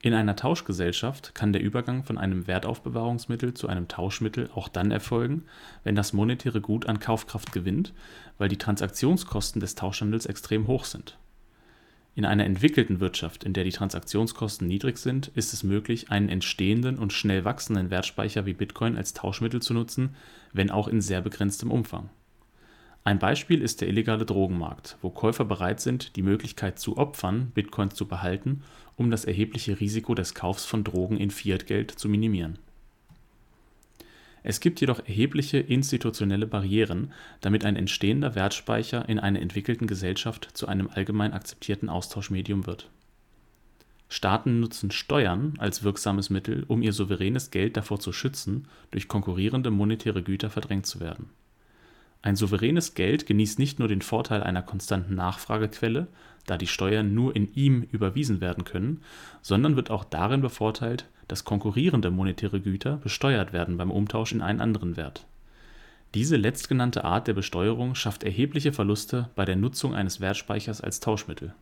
Speaker 1: in einer Tauschgesellschaft kann der Übergang von einem Wertaufbewahrungsmittel zu einem Tauschmittel auch dann erfolgen, wenn das monetäre Gut an Kaufkraft gewinnt, weil die Transaktionskosten des Tauschhandels extrem hoch sind. In einer entwickelten Wirtschaft, in der die Transaktionskosten niedrig sind, ist es möglich, einen entstehenden und schnell wachsenden Wertspeicher wie Bitcoin als Tauschmittel zu nutzen, wenn auch in sehr begrenztem Umfang ein Beispiel ist der illegale Drogenmarkt, wo Käufer bereit sind, die Möglichkeit zu opfern, Bitcoins zu behalten, um das erhebliche Risiko des Kaufs von Drogen in Fiatgeld zu minimieren. Es gibt jedoch erhebliche institutionelle Barrieren, damit ein entstehender Wertspeicher in einer entwickelten Gesellschaft zu einem allgemein akzeptierten Austauschmedium wird. Staaten nutzen Steuern als wirksames Mittel, um ihr souveränes Geld davor zu schützen, durch konkurrierende monetäre Güter verdrängt zu werden ein souveränes Geld genießt nicht nur den Vorteil einer konstanten Nachfragequelle, da die Steuern nur in ihm überwiesen werden können, sondern wird auch darin bevorteilt, dass konkurrierende monetäre Güter besteuert werden beim Umtausch in einen anderen Wert. Diese letztgenannte Art der Besteuerung schafft erhebliche Verluste bei der Nutzung eines Wertspeichers als Tauschmittel.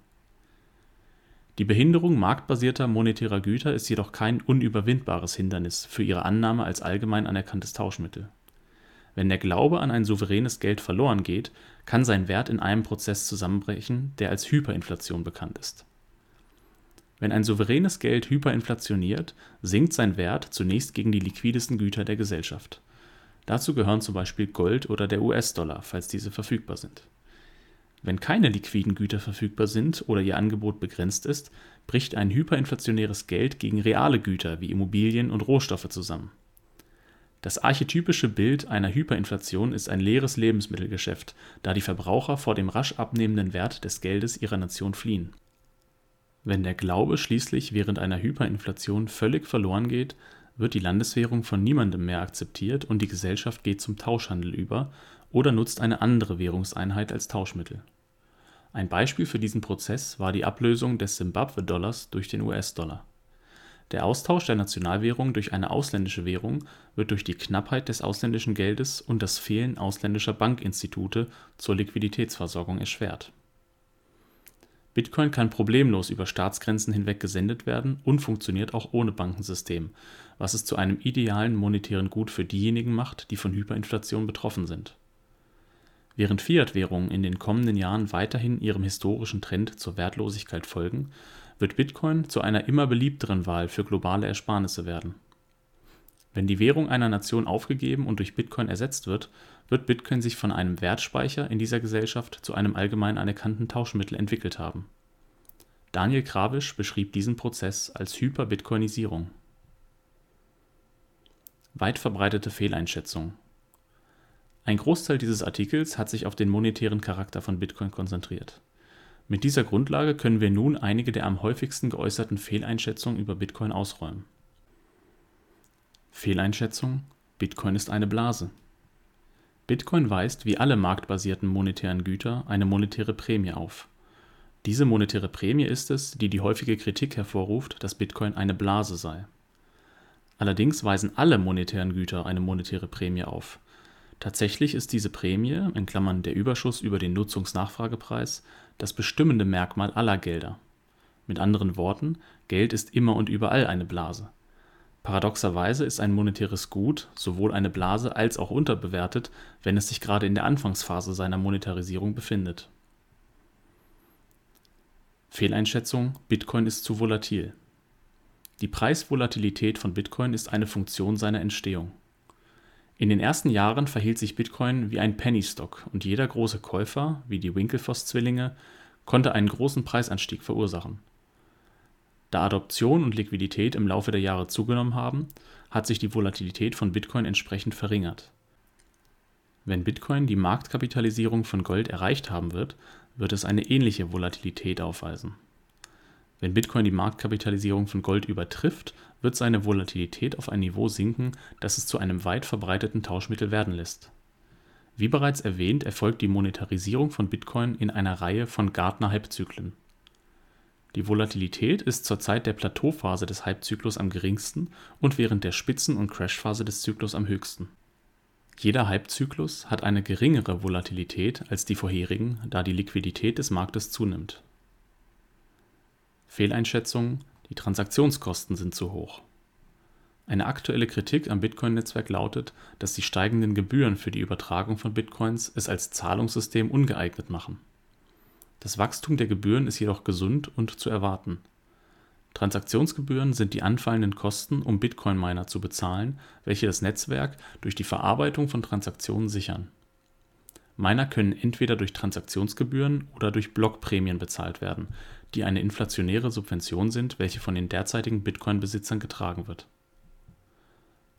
Speaker 1: Die Behinderung marktbasierter monetärer Güter ist jedoch kein unüberwindbares Hindernis für ihre Annahme als allgemein anerkanntes Tauschmittel wenn der Glaube an ein souveränes Geld verloren geht, kann sein Wert in einem Prozess zusammenbrechen, der als Hyperinflation bekannt ist. Wenn ein souveränes Geld hyperinflationiert, sinkt sein Wert zunächst gegen die liquidesten Güter der Gesellschaft. Dazu gehören zum Beispiel Gold oder der US-Dollar, falls diese verfügbar sind. Wenn keine liquiden Güter verfügbar sind oder ihr Angebot begrenzt ist, bricht ein hyperinflationäres Geld gegen reale Güter wie Immobilien und Rohstoffe zusammen das archetypische Bild einer Hyperinflation ist ein leeres Lebensmittelgeschäft, da die Verbraucher vor dem rasch abnehmenden Wert des Geldes ihrer Nation fliehen. Wenn der Glaube schließlich während einer Hyperinflation völlig verloren geht, wird die Landeswährung von niemandem mehr akzeptiert und die Gesellschaft geht zum Tauschhandel über oder nutzt eine andere Währungseinheit als Tauschmittel. Ein Beispiel für diesen Prozess war die Ablösung des Simbabwe-Dollars durch den US-Dollar der Austausch der Nationalwährung durch eine ausländische Währung wird durch die Knappheit des ausländischen Geldes und das Fehlen ausländischer Bankinstitute zur Liquiditätsversorgung erschwert. Bitcoin kann problemlos über Staatsgrenzen hinweg gesendet werden und funktioniert auch ohne Bankensystem, was es zu einem idealen monetären Gut für diejenigen macht, die von Hyperinflation betroffen sind. Während Fiat-Währungen in den kommenden Jahren weiterhin ihrem historischen Trend zur Wertlosigkeit folgen wird Bitcoin zu einer immer beliebteren Wahl für globale Ersparnisse werden. Wenn die Währung einer Nation aufgegeben und durch Bitcoin ersetzt wird, wird Bitcoin sich von einem Wertspeicher in dieser Gesellschaft zu einem allgemein anerkannten Tauschmittel entwickelt haben. Daniel Krawisch beschrieb diesen Prozess als Hyperbitcoinisierung. Weit verbreitete Fehleinschätzung. Ein Großteil dieses Artikels hat sich auf den monetären Charakter von Bitcoin konzentriert mit dieser Grundlage können wir nun einige der am häufigsten geäußerten Fehleinschätzungen über Bitcoin ausräumen. Fehleinschätzung: Bitcoin ist eine Blase. Bitcoin weist wie alle marktbasierten monetären Güter eine monetäre Prämie auf. Diese monetäre Prämie ist es, die die häufige Kritik hervorruft, dass Bitcoin eine Blase sei. Allerdings weisen alle monetären Güter eine monetäre Prämie auf. Tatsächlich ist diese Prämie in Klammern der Überschuss über den Nutzungsnachfragepreis das bestimmende Merkmal aller Gelder. Mit anderen Worten, Geld ist immer und überall eine Blase. Paradoxerweise ist ein monetäres Gut sowohl eine Blase als auch unterbewertet, wenn es sich gerade in der Anfangsphase seiner Monetarisierung befindet. Fehleinschätzung: Bitcoin ist zu volatil. Die Preisvolatilität von Bitcoin ist eine Funktion seiner Entstehung In den ersten Jahren verhielt sich Bitcoin wie ein Pennystock und jeder große Käufer, wie die Winklevoss-Zwillinge, konnte einen großen Preisanstieg verursachen. Da Adoption und Liquidität im Laufe der Jahre zugenommen haben, hat sich die Volatilität von Bitcoin entsprechend verringert. Wenn Bitcoin die Marktkapitalisierung von Gold erreicht haben wird, wird es eine ähnliche Volatilität aufweisen. Wenn Bitcoin die Marktkapitalisierung von Gold übertrifft, wird seine Volatilität auf ein Niveau sinken, das es zu einem weit verbreiteten Tauschmittel werden lässt. Wie bereits erwähnt, erfolgt die Monetarisierung von Bitcoin in einer Reihe von Gartner-Halbzyklen. Die Volatilität ist zur Zeit der Plateauphase des Halbzyklus am geringsten und während der Spitzen und Crashphase des Zyklus am höchsten. Jeder Halbzyklus hat eine geringere Volatilität als die vorherigen, da die Liquidität des Marktes zunimmt. Fehleinschätzung: Die Transaktionskosten sind zu hoch. Eine aktuelle Kritik am Bitcoin-Netzwerk lautet, dass die steigenden Gebühren für die Übertragung von Bitcoins es als Zahlungssystem ungeeignet machen das Wachstum der Gebühren ist jedoch gesund und zu erwarten. Transaktionsgebühren sind die anfallenden Kosten, um Bitcoin-Miner zu bezahlen, welche das Netzwerk durch die Verarbeitung von Transaktionen sichern. Miner können entweder durch Transaktionsgebühren oder durch Blockprämien bezahlt werden, die eine inflationäre Subvention sind, welche von den derzeitigen Bitcoin-Besitzern getragen wird.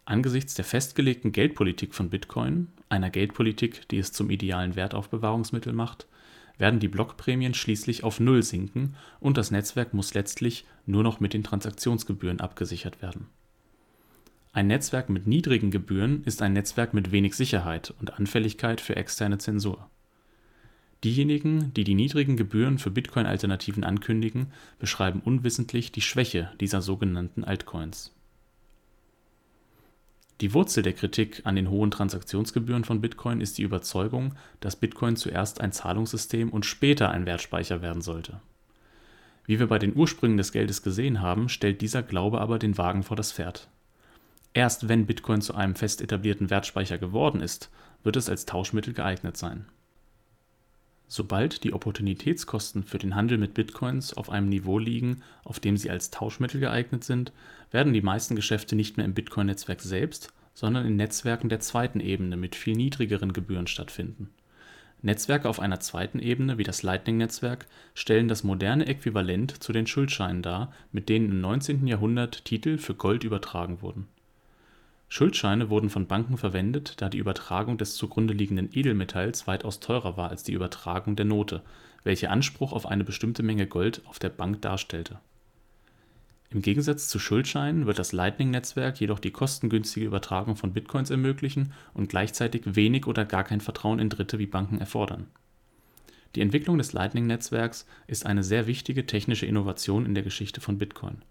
Speaker 1: Angesichts der festgelegten Geldpolitik von Bitcoin, einer Geldpolitik, die es zum idealen Wertaufbewahrungsmittel macht werden die Blockprämien schließlich auf Null sinken und das Netzwerk muss letztlich nur noch mit den Transaktionsgebühren abgesichert werden. Ein Netzwerk mit niedrigen Gebühren ist ein Netzwerk mit wenig Sicherheit und Anfälligkeit für externe Zensur. Diejenigen, die die niedrigen Gebühren für Bitcoin-Alternativen ankündigen, beschreiben unwissentlich die Schwäche dieser sogenannten Altcoins die Wurzel der Kritik an den hohen Transaktionsgebühren von Bitcoin ist die Überzeugung, dass Bitcoin zuerst ein Zahlungssystem und später ein Wertspeicher werden sollte. Wie wir bei den Ursprüngen des Geldes gesehen haben, stellt dieser Glaube aber den Wagen vor das Pferd. Erst wenn Bitcoin zu einem fest etablierten Wertspeicher geworden ist, wird es als Tauschmittel geeignet sein. Sobald die Opportunitätskosten für den Handel mit Bitcoins auf einem Niveau liegen, auf dem sie als Tauschmittel geeignet sind, werden die meisten Geschäfte nicht mehr im Bitcoin-Netzwerk selbst, sondern in Netzwerken der zweiten Ebene mit viel niedrigeren Gebühren stattfinden. Netzwerke auf einer zweiten Ebene wie das Lightning-Netzwerk stellen das moderne Äquivalent zu den Schuldscheinen dar, mit denen im 19. Jahrhundert Titel für Gold übertragen wurden Schuldscheine wurden von Banken verwendet, da die Übertragung des zugrunde liegenden Edelmetalls weitaus teurer war als die Übertragung der Note, welche Anspruch auf eine bestimmte Menge Gold auf der Bank darstellte. Im Gegensatz zu Schuldscheinen wird das Lightning-Netzwerk jedoch die kostengünstige Übertragung von Bitcoins ermöglichen und gleichzeitig wenig oder gar kein Vertrauen in Dritte wie Banken erfordern. Die Entwicklung des Lightning-Netzwerks ist eine sehr wichtige technische Innovation in der Geschichte von Bitcoin.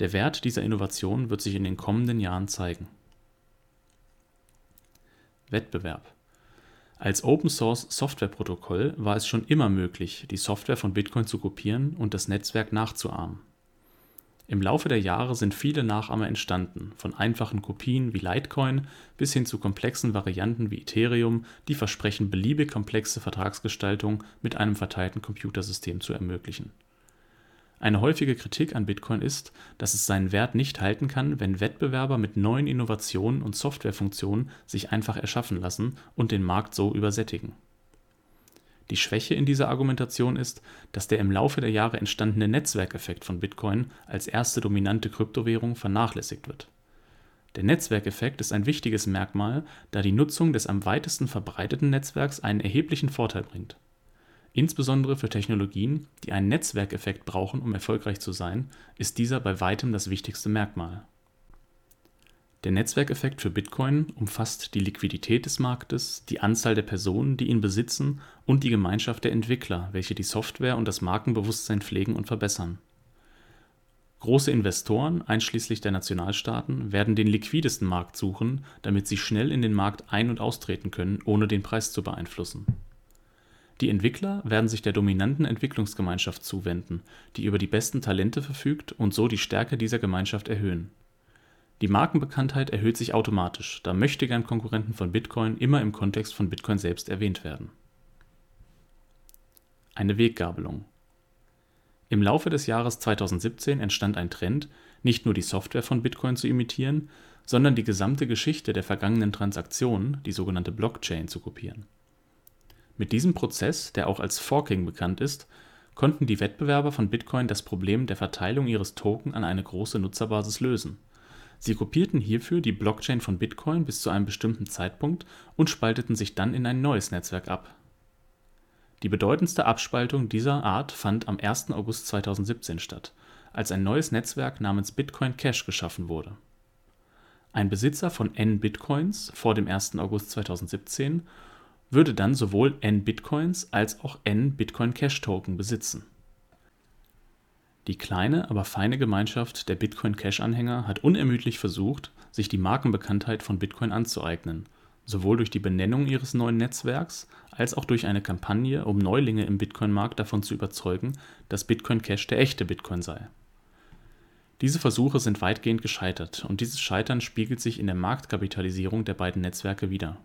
Speaker 1: Der Wert dieser Innovation wird sich in den kommenden Jahren zeigen Wettbewerb Als Open-Source-Softwareprotokoll war es schon immer möglich, die Software von Bitcoin zu kopieren und das Netzwerk nachzuahmen. Im Laufe der Jahre sind viele Nachahmer entstanden, von einfachen Kopien wie Litecoin bis hin zu komplexen Varianten wie Ethereum, die versprechen, beliebig komplexe Vertragsgestaltung mit einem verteilten Computersystem zu ermöglichen eine häufige Kritik an Bitcoin ist, dass es seinen Wert nicht halten kann, wenn Wettbewerber mit neuen Innovationen und Softwarefunktionen sich einfach erschaffen lassen und den Markt so übersättigen. Die Schwäche in dieser Argumentation ist, dass der im Laufe der Jahre entstandene Netzwerkeffekt von Bitcoin als erste dominante Kryptowährung vernachlässigt wird. Der Netzwerkeffekt ist ein wichtiges Merkmal, da die Nutzung des am weitesten verbreiteten Netzwerks einen erheblichen Vorteil bringt Insbesondere für Technologien, die einen Netzwerkeffekt brauchen, um erfolgreich zu sein, ist dieser bei weitem das wichtigste Merkmal. Der Netzwerkeffekt für Bitcoin umfasst die Liquidität des Marktes, die Anzahl der Personen, die ihn besitzen, und die Gemeinschaft der Entwickler, welche die Software und das Markenbewusstsein pflegen und verbessern. Große Investoren, einschließlich der Nationalstaaten, werden den liquidesten Markt suchen, damit sie schnell in den Markt ein und austreten können, ohne den Preis zu beeinflussen die Entwickler werden sich der dominanten Entwicklungsgemeinschaft zuwenden, die über die besten Talente verfügt und so die Stärke dieser Gemeinschaft erhöhen. Die Markenbekanntheit erhöht sich automatisch, da Möchtegern-Konkurrenten von Bitcoin immer im Kontext von Bitcoin selbst erwähnt werden. Eine Weggabelung Im Laufe des Jahres 2017 entstand ein Trend, nicht nur die Software von Bitcoin zu imitieren, sondern die gesamte Geschichte der vergangenen Transaktionen, die sogenannte Blockchain, zu kopieren. Mit diesem Prozess, der auch als Forking bekannt ist, konnten die Wettbewerber von Bitcoin das Problem der Verteilung ihres Token an eine große Nutzerbasis lösen. Sie kopierten hierfür die Blockchain von Bitcoin bis zu einem bestimmten Zeitpunkt und spalteten sich dann in ein neues Netzwerk ab. Die bedeutendste Abspaltung dieser Art fand am 1. August 2017 statt, als ein neues Netzwerk namens Bitcoin Cash geschaffen wurde. Ein Besitzer von n Bitcoins vor dem 1. August 2017 würde dann sowohl n Bitcoins als auch n Bitcoin Cash Token besitzen. Die kleine, aber feine Gemeinschaft der Bitcoin-Cash-Anhänger hat unermüdlich versucht, sich die Markenbekanntheit von Bitcoin anzueignen, sowohl durch die Benennung ihres neuen Netzwerks als auch durch eine Kampagne, um Neulinge im Bitcoin-Markt davon zu überzeugen, dass Bitcoin Cash der echte Bitcoin sei. Diese Versuche sind weitgehend gescheitert und dieses Scheitern spiegelt sich in der Marktkapitalisierung der beiden Netzwerke wider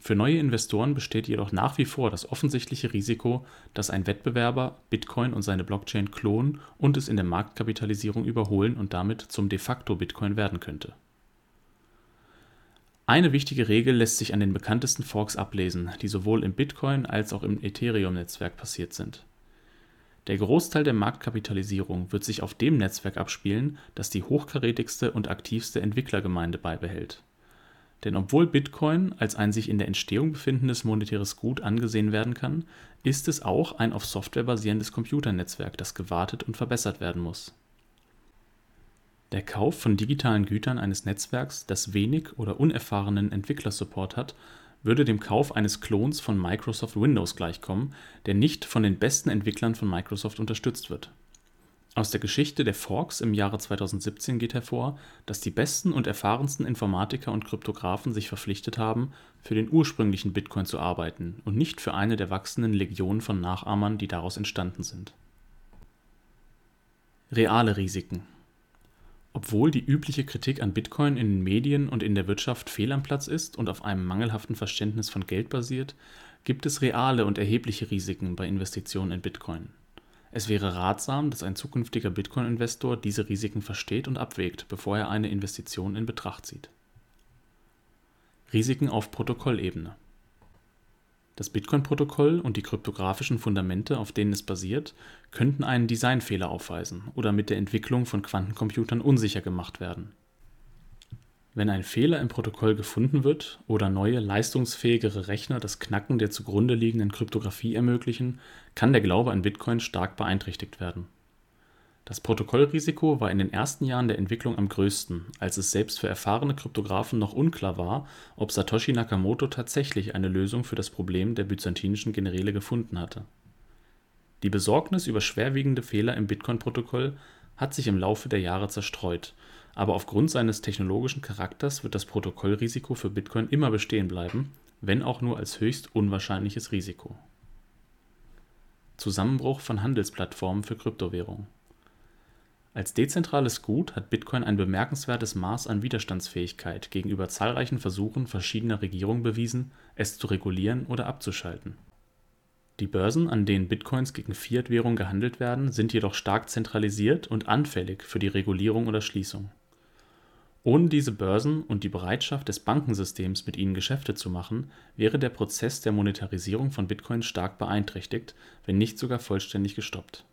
Speaker 1: für neue Investoren besteht jedoch nach wie vor das offensichtliche Risiko, dass ein Wettbewerber Bitcoin und seine Blockchain klonen und es in der Marktkapitalisierung überholen und damit zum De-facto-Bitcoin werden könnte. Eine wichtige Regel lässt sich an den bekanntesten Forks ablesen, die sowohl im Bitcoin als auch im Ethereum-Netzwerk passiert sind. Der Großteil der Marktkapitalisierung wird sich auf dem Netzwerk abspielen, das die hochkarätigste und aktivste Entwicklergemeinde beibehält denn obwohl Bitcoin als ein sich in der Entstehung befindendes monetäres Gut angesehen werden kann, ist es auch ein auf Software basierendes Computernetzwerk, das gewartet und verbessert werden muss. Der Kauf von digitalen Gütern eines Netzwerks, das wenig oder unerfahrenen Entwicklersupport hat, würde dem Kauf eines Klons von Microsoft Windows gleichkommen, der nicht von den besten Entwicklern von Microsoft unterstützt wird aus der Geschichte der Forks im Jahre 2017 geht hervor, dass die besten und erfahrensten Informatiker und Kryptographen sich verpflichtet haben, für den ursprünglichen Bitcoin zu arbeiten und nicht für eine der wachsenden Legionen von Nachahmern, die daraus entstanden sind. Reale Risiken Obwohl die übliche Kritik an Bitcoin in den Medien und in der Wirtschaft fehl am Platz ist und auf einem mangelhaften Verständnis von Geld basiert, gibt es reale und erhebliche Risiken bei Investitionen in Bitcoin es wäre ratsam, dass ein zukünftiger Bitcoin-Investor diese Risiken versteht und abwägt, bevor er eine Investition in Betracht zieht. Risiken auf Protokollebene Das Bitcoin-Protokoll und die kryptografischen Fundamente, auf denen es basiert, könnten einen Designfehler aufweisen oder mit der Entwicklung von Quantencomputern unsicher gemacht werden wenn ein Fehler im Protokoll gefunden wird oder neue, leistungsfähigere Rechner das Knacken der zugrunde liegenden Kryptographie ermöglichen, kann der Glaube an Bitcoin stark beeinträchtigt werden. Das Protokollrisiko war in den ersten Jahren der Entwicklung am größten, als es selbst für erfahrene Kryptographen noch unklar war, ob Satoshi Nakamoto tatsächlich eine Lösung für das Problem der byzantinischen Generäle gefunden hatte. Die Besorgnis über schwerwiegende Fehler im Bitcoin-Protokoll hat sich im Laufe der Jahre zerstreut aber aufgrund seines technologischen Charakters wird das Protokollrisiko für Bitcoin immer bestehen bleiben, wenn auch nur als höchst unwahrscheinliches Risiko. Zusammenbruch von Handelsplattformen für Kryptowährungen Als dezentrales Gut hat Bitcoin ein bemerkenswertes Maß an Widerstandsfähigkeit gegenüber zahlreichen Versuchen verschiedener Regierungen bewiesen, es zu regulieren oder abzuschalten die Börsen, an denen Bitcoins gegen Fiat-Währung gehandelt werden, sind jedoch stark zentralisiert und anfällig für die Regulierung oder Schließung. Ohne diese Börsen und die Bereitschaft des Bankensystems, mit ihnen Geschäfte zu machen, wäre der Prozess der Monetarisierung von Bitcoin stark beeinträchtigt, wenn nicht sogar vollständig gestoppt.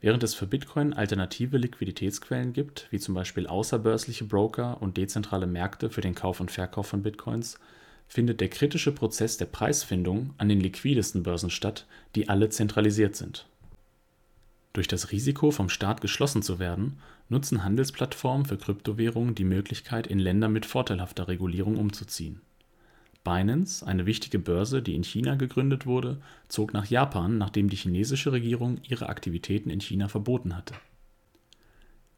Speaker 1: Während es für Bitcoin alternative Liquiditätsquellen gibt, wie zum Beispiel außerbörsliche Broker und dezentrale Märkte für den Kauf und Verkauf von Bitcoins findet der kritische Prozess der Preisfindung an den liquidesten Börsen statt, die alle zentralisiert sind. Durch das Risiko, vom Staat geschlossen zu werden, nutzen Handelsplattformen für Kryptowährungen die Möglichkeit, in Länder mit vorteilhafter Regulierung umzuziehen. Binance, eine wichtige Börse, die in China gegründet wurde, zog nach Japan, nachdem die chinesische Regierung ihre Aktivitäten in China verboten hatte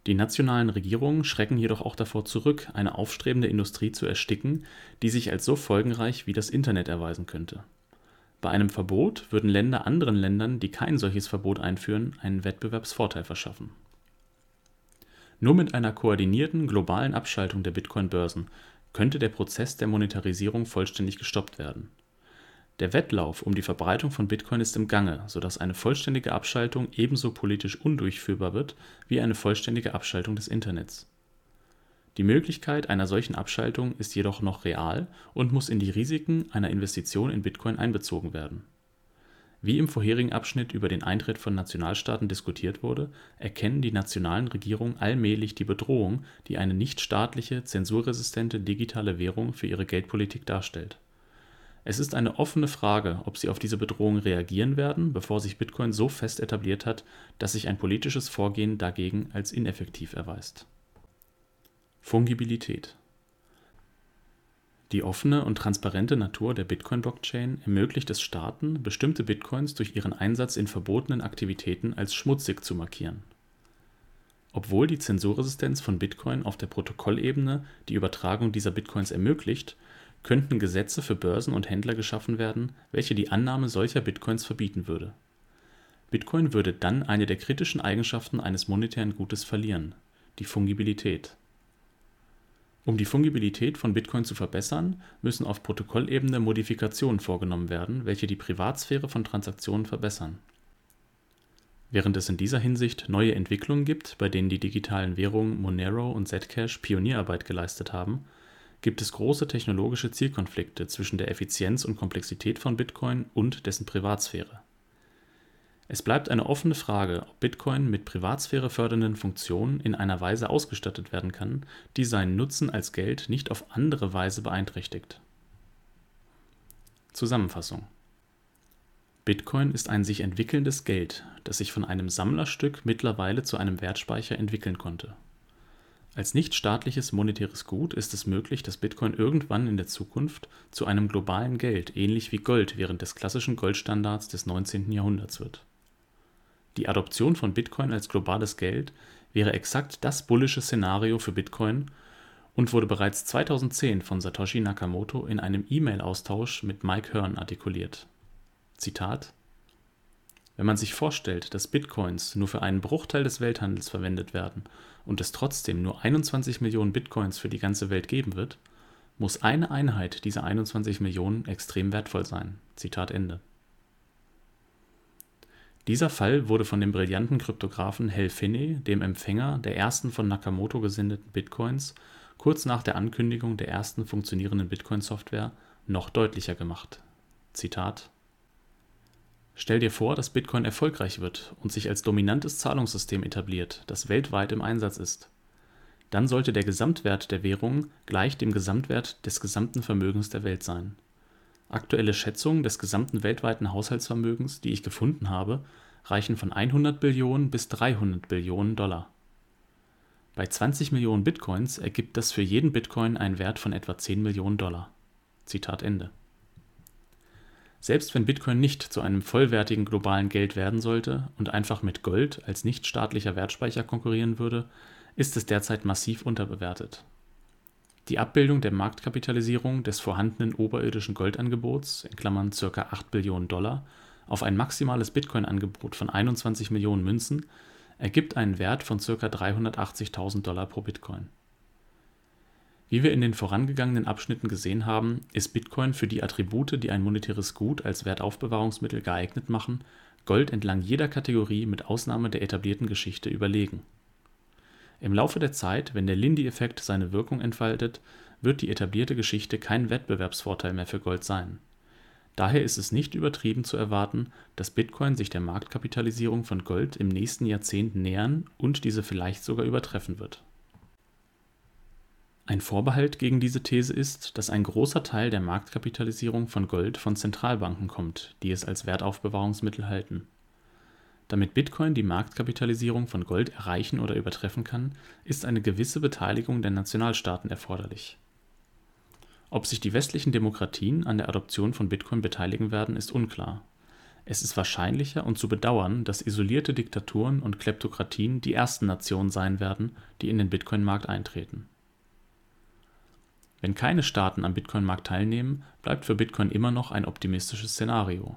Speaker 1: die nationalen Regierungen schrecken jedoch auch davor zurück, eine aufstrebende Industrie zu ersticken, die sich als so folgenreich wie das Internet erweisen könnte. Bei einem Verbot würden Länder anderen Ländern, die kein solches Verbot einführen, einen Wettbewerbsvorteil verschaffen. Nur mit einer koordinierten globalen Abschaltung der Bitcoin-Börsen könnte der Prozess der Monetarisierung vollständig gestoppt werden der Wettlauf um die Verbreitung von Bitcoin ist im Gange, sodass eine vollständige Abschaltung ebenso politisch undurchführbar wird wie eine vollständige Abschaltung des Internets. Die Möglichkeit einer solchen Abschaltung ist jedoch noch real und muss in die Risiken einer Investition in Bitcoin einbezogen werden. Wie im vorherigen Abschnitt über den Eintritt von Nationalstaaten diskutiert wurde, erkennen die nationalen Regierungen allmählich die Bedrohung, die eine nichtstaatliche, zensurresistente digitale Währung für ihre Geldpolitik darstellt. Es ist eine offene Frage, ob sie auf diese Bedrohung reagieren werden, bevor sich Bitcoin so fest etabliert hat, dass sich ein politisches Vorgehen dagegen als ineffektiv erweist. Fungibilität Die offene und transparente Natur der Bitcoin-Blockchain ermöglicht es Staaten, bestimmte Bitcoins durch ihren Einsatz in verbotenen Aktivitäten als schmutzig zu markieren. Obwohl die Zensurresistenz von Bitcoin auf der Protokollebene die Übertragung dieser Bitcoins ermöglicht könnten Gesetze für Börsen und Händler geschaffen werden, welche die Annahme solcher Bitcoins verbieten würde. Bitcoin würde dann eine der kritischen Eigenschaften eines monetären Gutes verlieren, die Fungibilität. Um die Fungibilität von Bitcoin zu verbessern, müssen auf Protokollebene Modifikationen vorgenommen werden, welche die Privatsphäre von Transaktionen verbessern. Während es in dieser Hinsicht neue Entwicklungen gibt, bei denen die digitalen Währungen Monero und Zcash Pionierarbeit geleistet haben gibt es große technologische Zielkonflikte zwischen der Effizienz und Komplexität von Bitcoin und dessen Privatsphäre. Es bleibt eine offene Frage, ob Bitcoin mit privatsphärefördernden Funktionen in einer Weise ausgestattet werden kann, die seinen Nutzen als Geld nicht auf andere Weise beeinträchtigt. Zusammenfassung Bitcoin ist ein sich entwickelndes Geld, das sich von einem Sammlerstück mittlerweile zu einem Wertspeicher entwickeln konnte als nichtstaatliches monetäres Gut ist es möglich, dass Bitcoin irgendwann in der Zukunft zu einem globalen Geld ähnlich wie Gold während des klassischen Goldstandards des 19. Jahrhunderts wird. Die Adoption von Bitcoin als globales Geld wäre exakt das bullische Szenario für Bitcoin und wurde bereits 2010 von Satoshi Nakamoto in einem E-Mail-Austausch mit Mike Hearn artikuliert. Zitat Wenn man sich vorstellt, dass Bitcoins nur für einen Bruchteil des Welthandels verwendet werden und es trotzdem nur 21 Millionen Bitcoins für die ganze Welt geben wird, muss eine Einheit dieser 21 Millionen extrem wertvoll sein. Zitat Ende. Dieser Fall wurde von dem brillanten Kryptographen Hal Finney, dem Empfänger der ersten von Nakamoto gesendeten Bitcoins, kurz nach der Ankündigung der ersten funktionierenden Bitcoin-Software noch deutlicher gemacht. Zitat Stell dir vor, dass Bitcoin erfolgreich wird und sich als dominantes Zahlungssystem etabliert, das weltweit im Einsatz ist. Dann sollte der Gesamtwert der Währung gleich dem Gesamtwert des gesamten Vermögens der Welt sein. Aktuelle Schätzungen des gesamten weltweiten Haushaltsvermögens, die ich gefunden habe, reichen von 100 Billionen bis 300 Billionen Dollar. Bei 20 Millionen Bitcoins ergibt das für jeden Bitcoin einen Wert von etwa 10 Millionen Dollar. Zitat Ende. Selbst wenn Bitcoin nicht zu einem vollwertigen globalen Geld werden sollte und einfach mit Gold als nichtstaatlicher Wertspeicher konkurrieren würde, ist es derzeit massiv unterbewertet. Die Abbildung der Marktkapitalisierung des vorhandenen oberirdischen Goldangebots in Klammern (ca. 8 Billionen Dollar) auf ein maximales Bitcoin-Angebot von 21 Millionen Münzen ergibt einen Wert von ca. 380.000 Dollar pro Bitcoin wie wir in den vorangegangenen Abschnitten gesehen haben, ist Bitcoin für die Attribute, die ein monetäres Gut als Wertaufbewahrungsmittel geeignet machen, Gold entlang jeder Kategorie mit Ausnahme der etablierten Geschichte überlegen. Im Laufe der Zeit, wenn der Lindy-Effekt seine Wirkung entfaltet, wird die etablierte Geschichte kein Wettbewerbsvorteil mehr für Gold sein. Daher ist es nicht übertrieben zu erwarten, dass Bitcoin sich der Marktkapitalisierung von Gold im nächsten Jahrzehnt nähern und diese vielleicht sogar übertreffen wird ein Vorbehalt gegen diese These ist, dass ein großer Teil der Marktkapitalisierung von Gold von Zentralbanken kommt, die es als Wertaufbewahrungsmittel halten. Damit Bitcoin die Marktkapitalisierung von Gold erreichen oder übertreffen kann, ist eine gewisse Beteiligung der Nationalstaaten erforderlich. Ob sich die westlichen Demokratien an der Adoption von Bitcoin beteiligen werden, ist unklar. Es ist wahrscheinlicher und zu bedauern, dass isolierte Diktaturen und Kleptokratien die ersten Nationen sein werden, die in den Bitcoin-Markt eintreten wenn keine Staaten am Bitcoin-Markt teilnehmen, bleibt für Bitcoin immer noch ein optimistisches Szenario.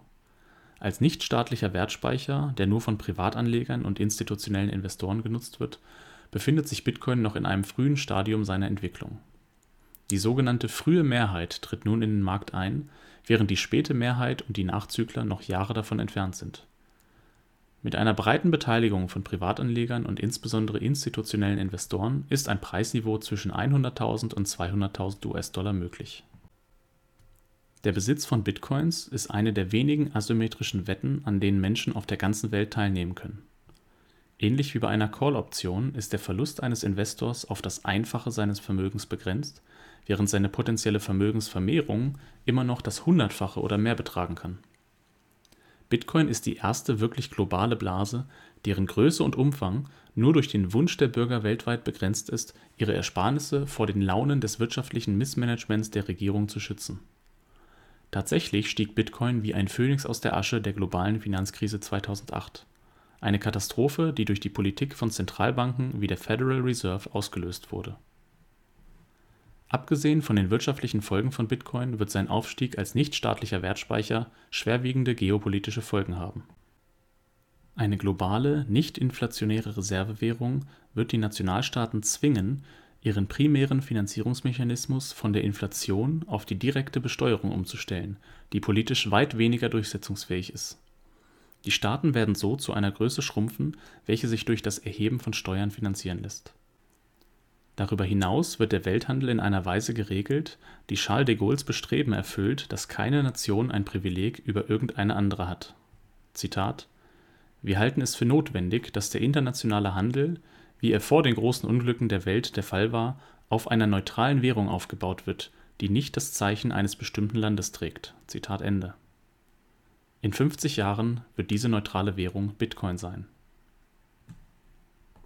Speaker 1: Als nichtstaatlicher Wertspeicher, der nur von Privatanlegern und institutionellen Investoren genutzt wird, befindet sich Bitcoin noch in einem frühen Stadium seiner Entwicklung. Die sogenannte frühe Mehrheit tritt nun in den Markt ein, während die späte Mehrheit und die Nachzügler noch Jahre davon entfernt sind. Mit einer breiten Beteiligung von Privatanlegern und insbesondere institutionellen Investoren ist ein Preisniveau zwischen 100.000 und 200.000 US-Dollar möglich. Der Besitz von Bitcoins ist eine der wenigen asymmetrischen Wetten, an denen Menschen auf der ganzen Welt teilnehmen können. Ähnlich wie bei einer Call-Option ist der Verlust eines Investors auf das Einfache seines Vermögens begrenzt, während seine potenzielle Vermögensvermehrung immer noch das Hundertfache oder mehr betragen kann Bitcoin ist die erste wirklich globale Blase, deren Größe und Umfang nur durch den Wunsch der Bürger weltweit begrenzt ist, ihre Ersparnisse vor den Launen des wirtschaftlichen Missmanagements der Regierung zu schützen. Tatsächlich stieg Bitcoin wie ein Phönix aus der Asche der globalen Finanzkrise 2008, eine Katastrophe, die durch die Politik von Zentralbanken wie der Federal Reserve ausgelöst wurde Abgesehen von den wirtschaftlichen Folgen von Bitcoin wird sein Aufstieg als nichtstaatlicher Wertspeicher schwerwiegende geopolitische Folgen haben. Eine globale, nicht-inflationäre Reservewährung wird die Nationalstaaten zwingen, ihren primären Finanzierungsmechanismus von der Inflation auf die direkte Besteuerung umzustellen, die politisch weit weniger durchsetzungsfähig ist. Die Staaten werden so zu einer Größe schrumpfen, welche sich durch das Erheben von Steuern finanzieren lässt Darüber hinaus wird der Welthandel in einer Weise geregelt, die Charles de Gaulles Bestreben erfüllt, dass keine Nation ein Privileg über irgendeine andere hat. Zitat: Wir halten es für notwendig, dass der internationale Handel, wie er vor den großen Unglücken der Welt der Fall war, auf einer neutralen Währung aufgebaut wird, die nicht das Zeichen eines bestimmten Landes trägt. In 50 Jahren wird diese neutrale Währung Bitcoin sein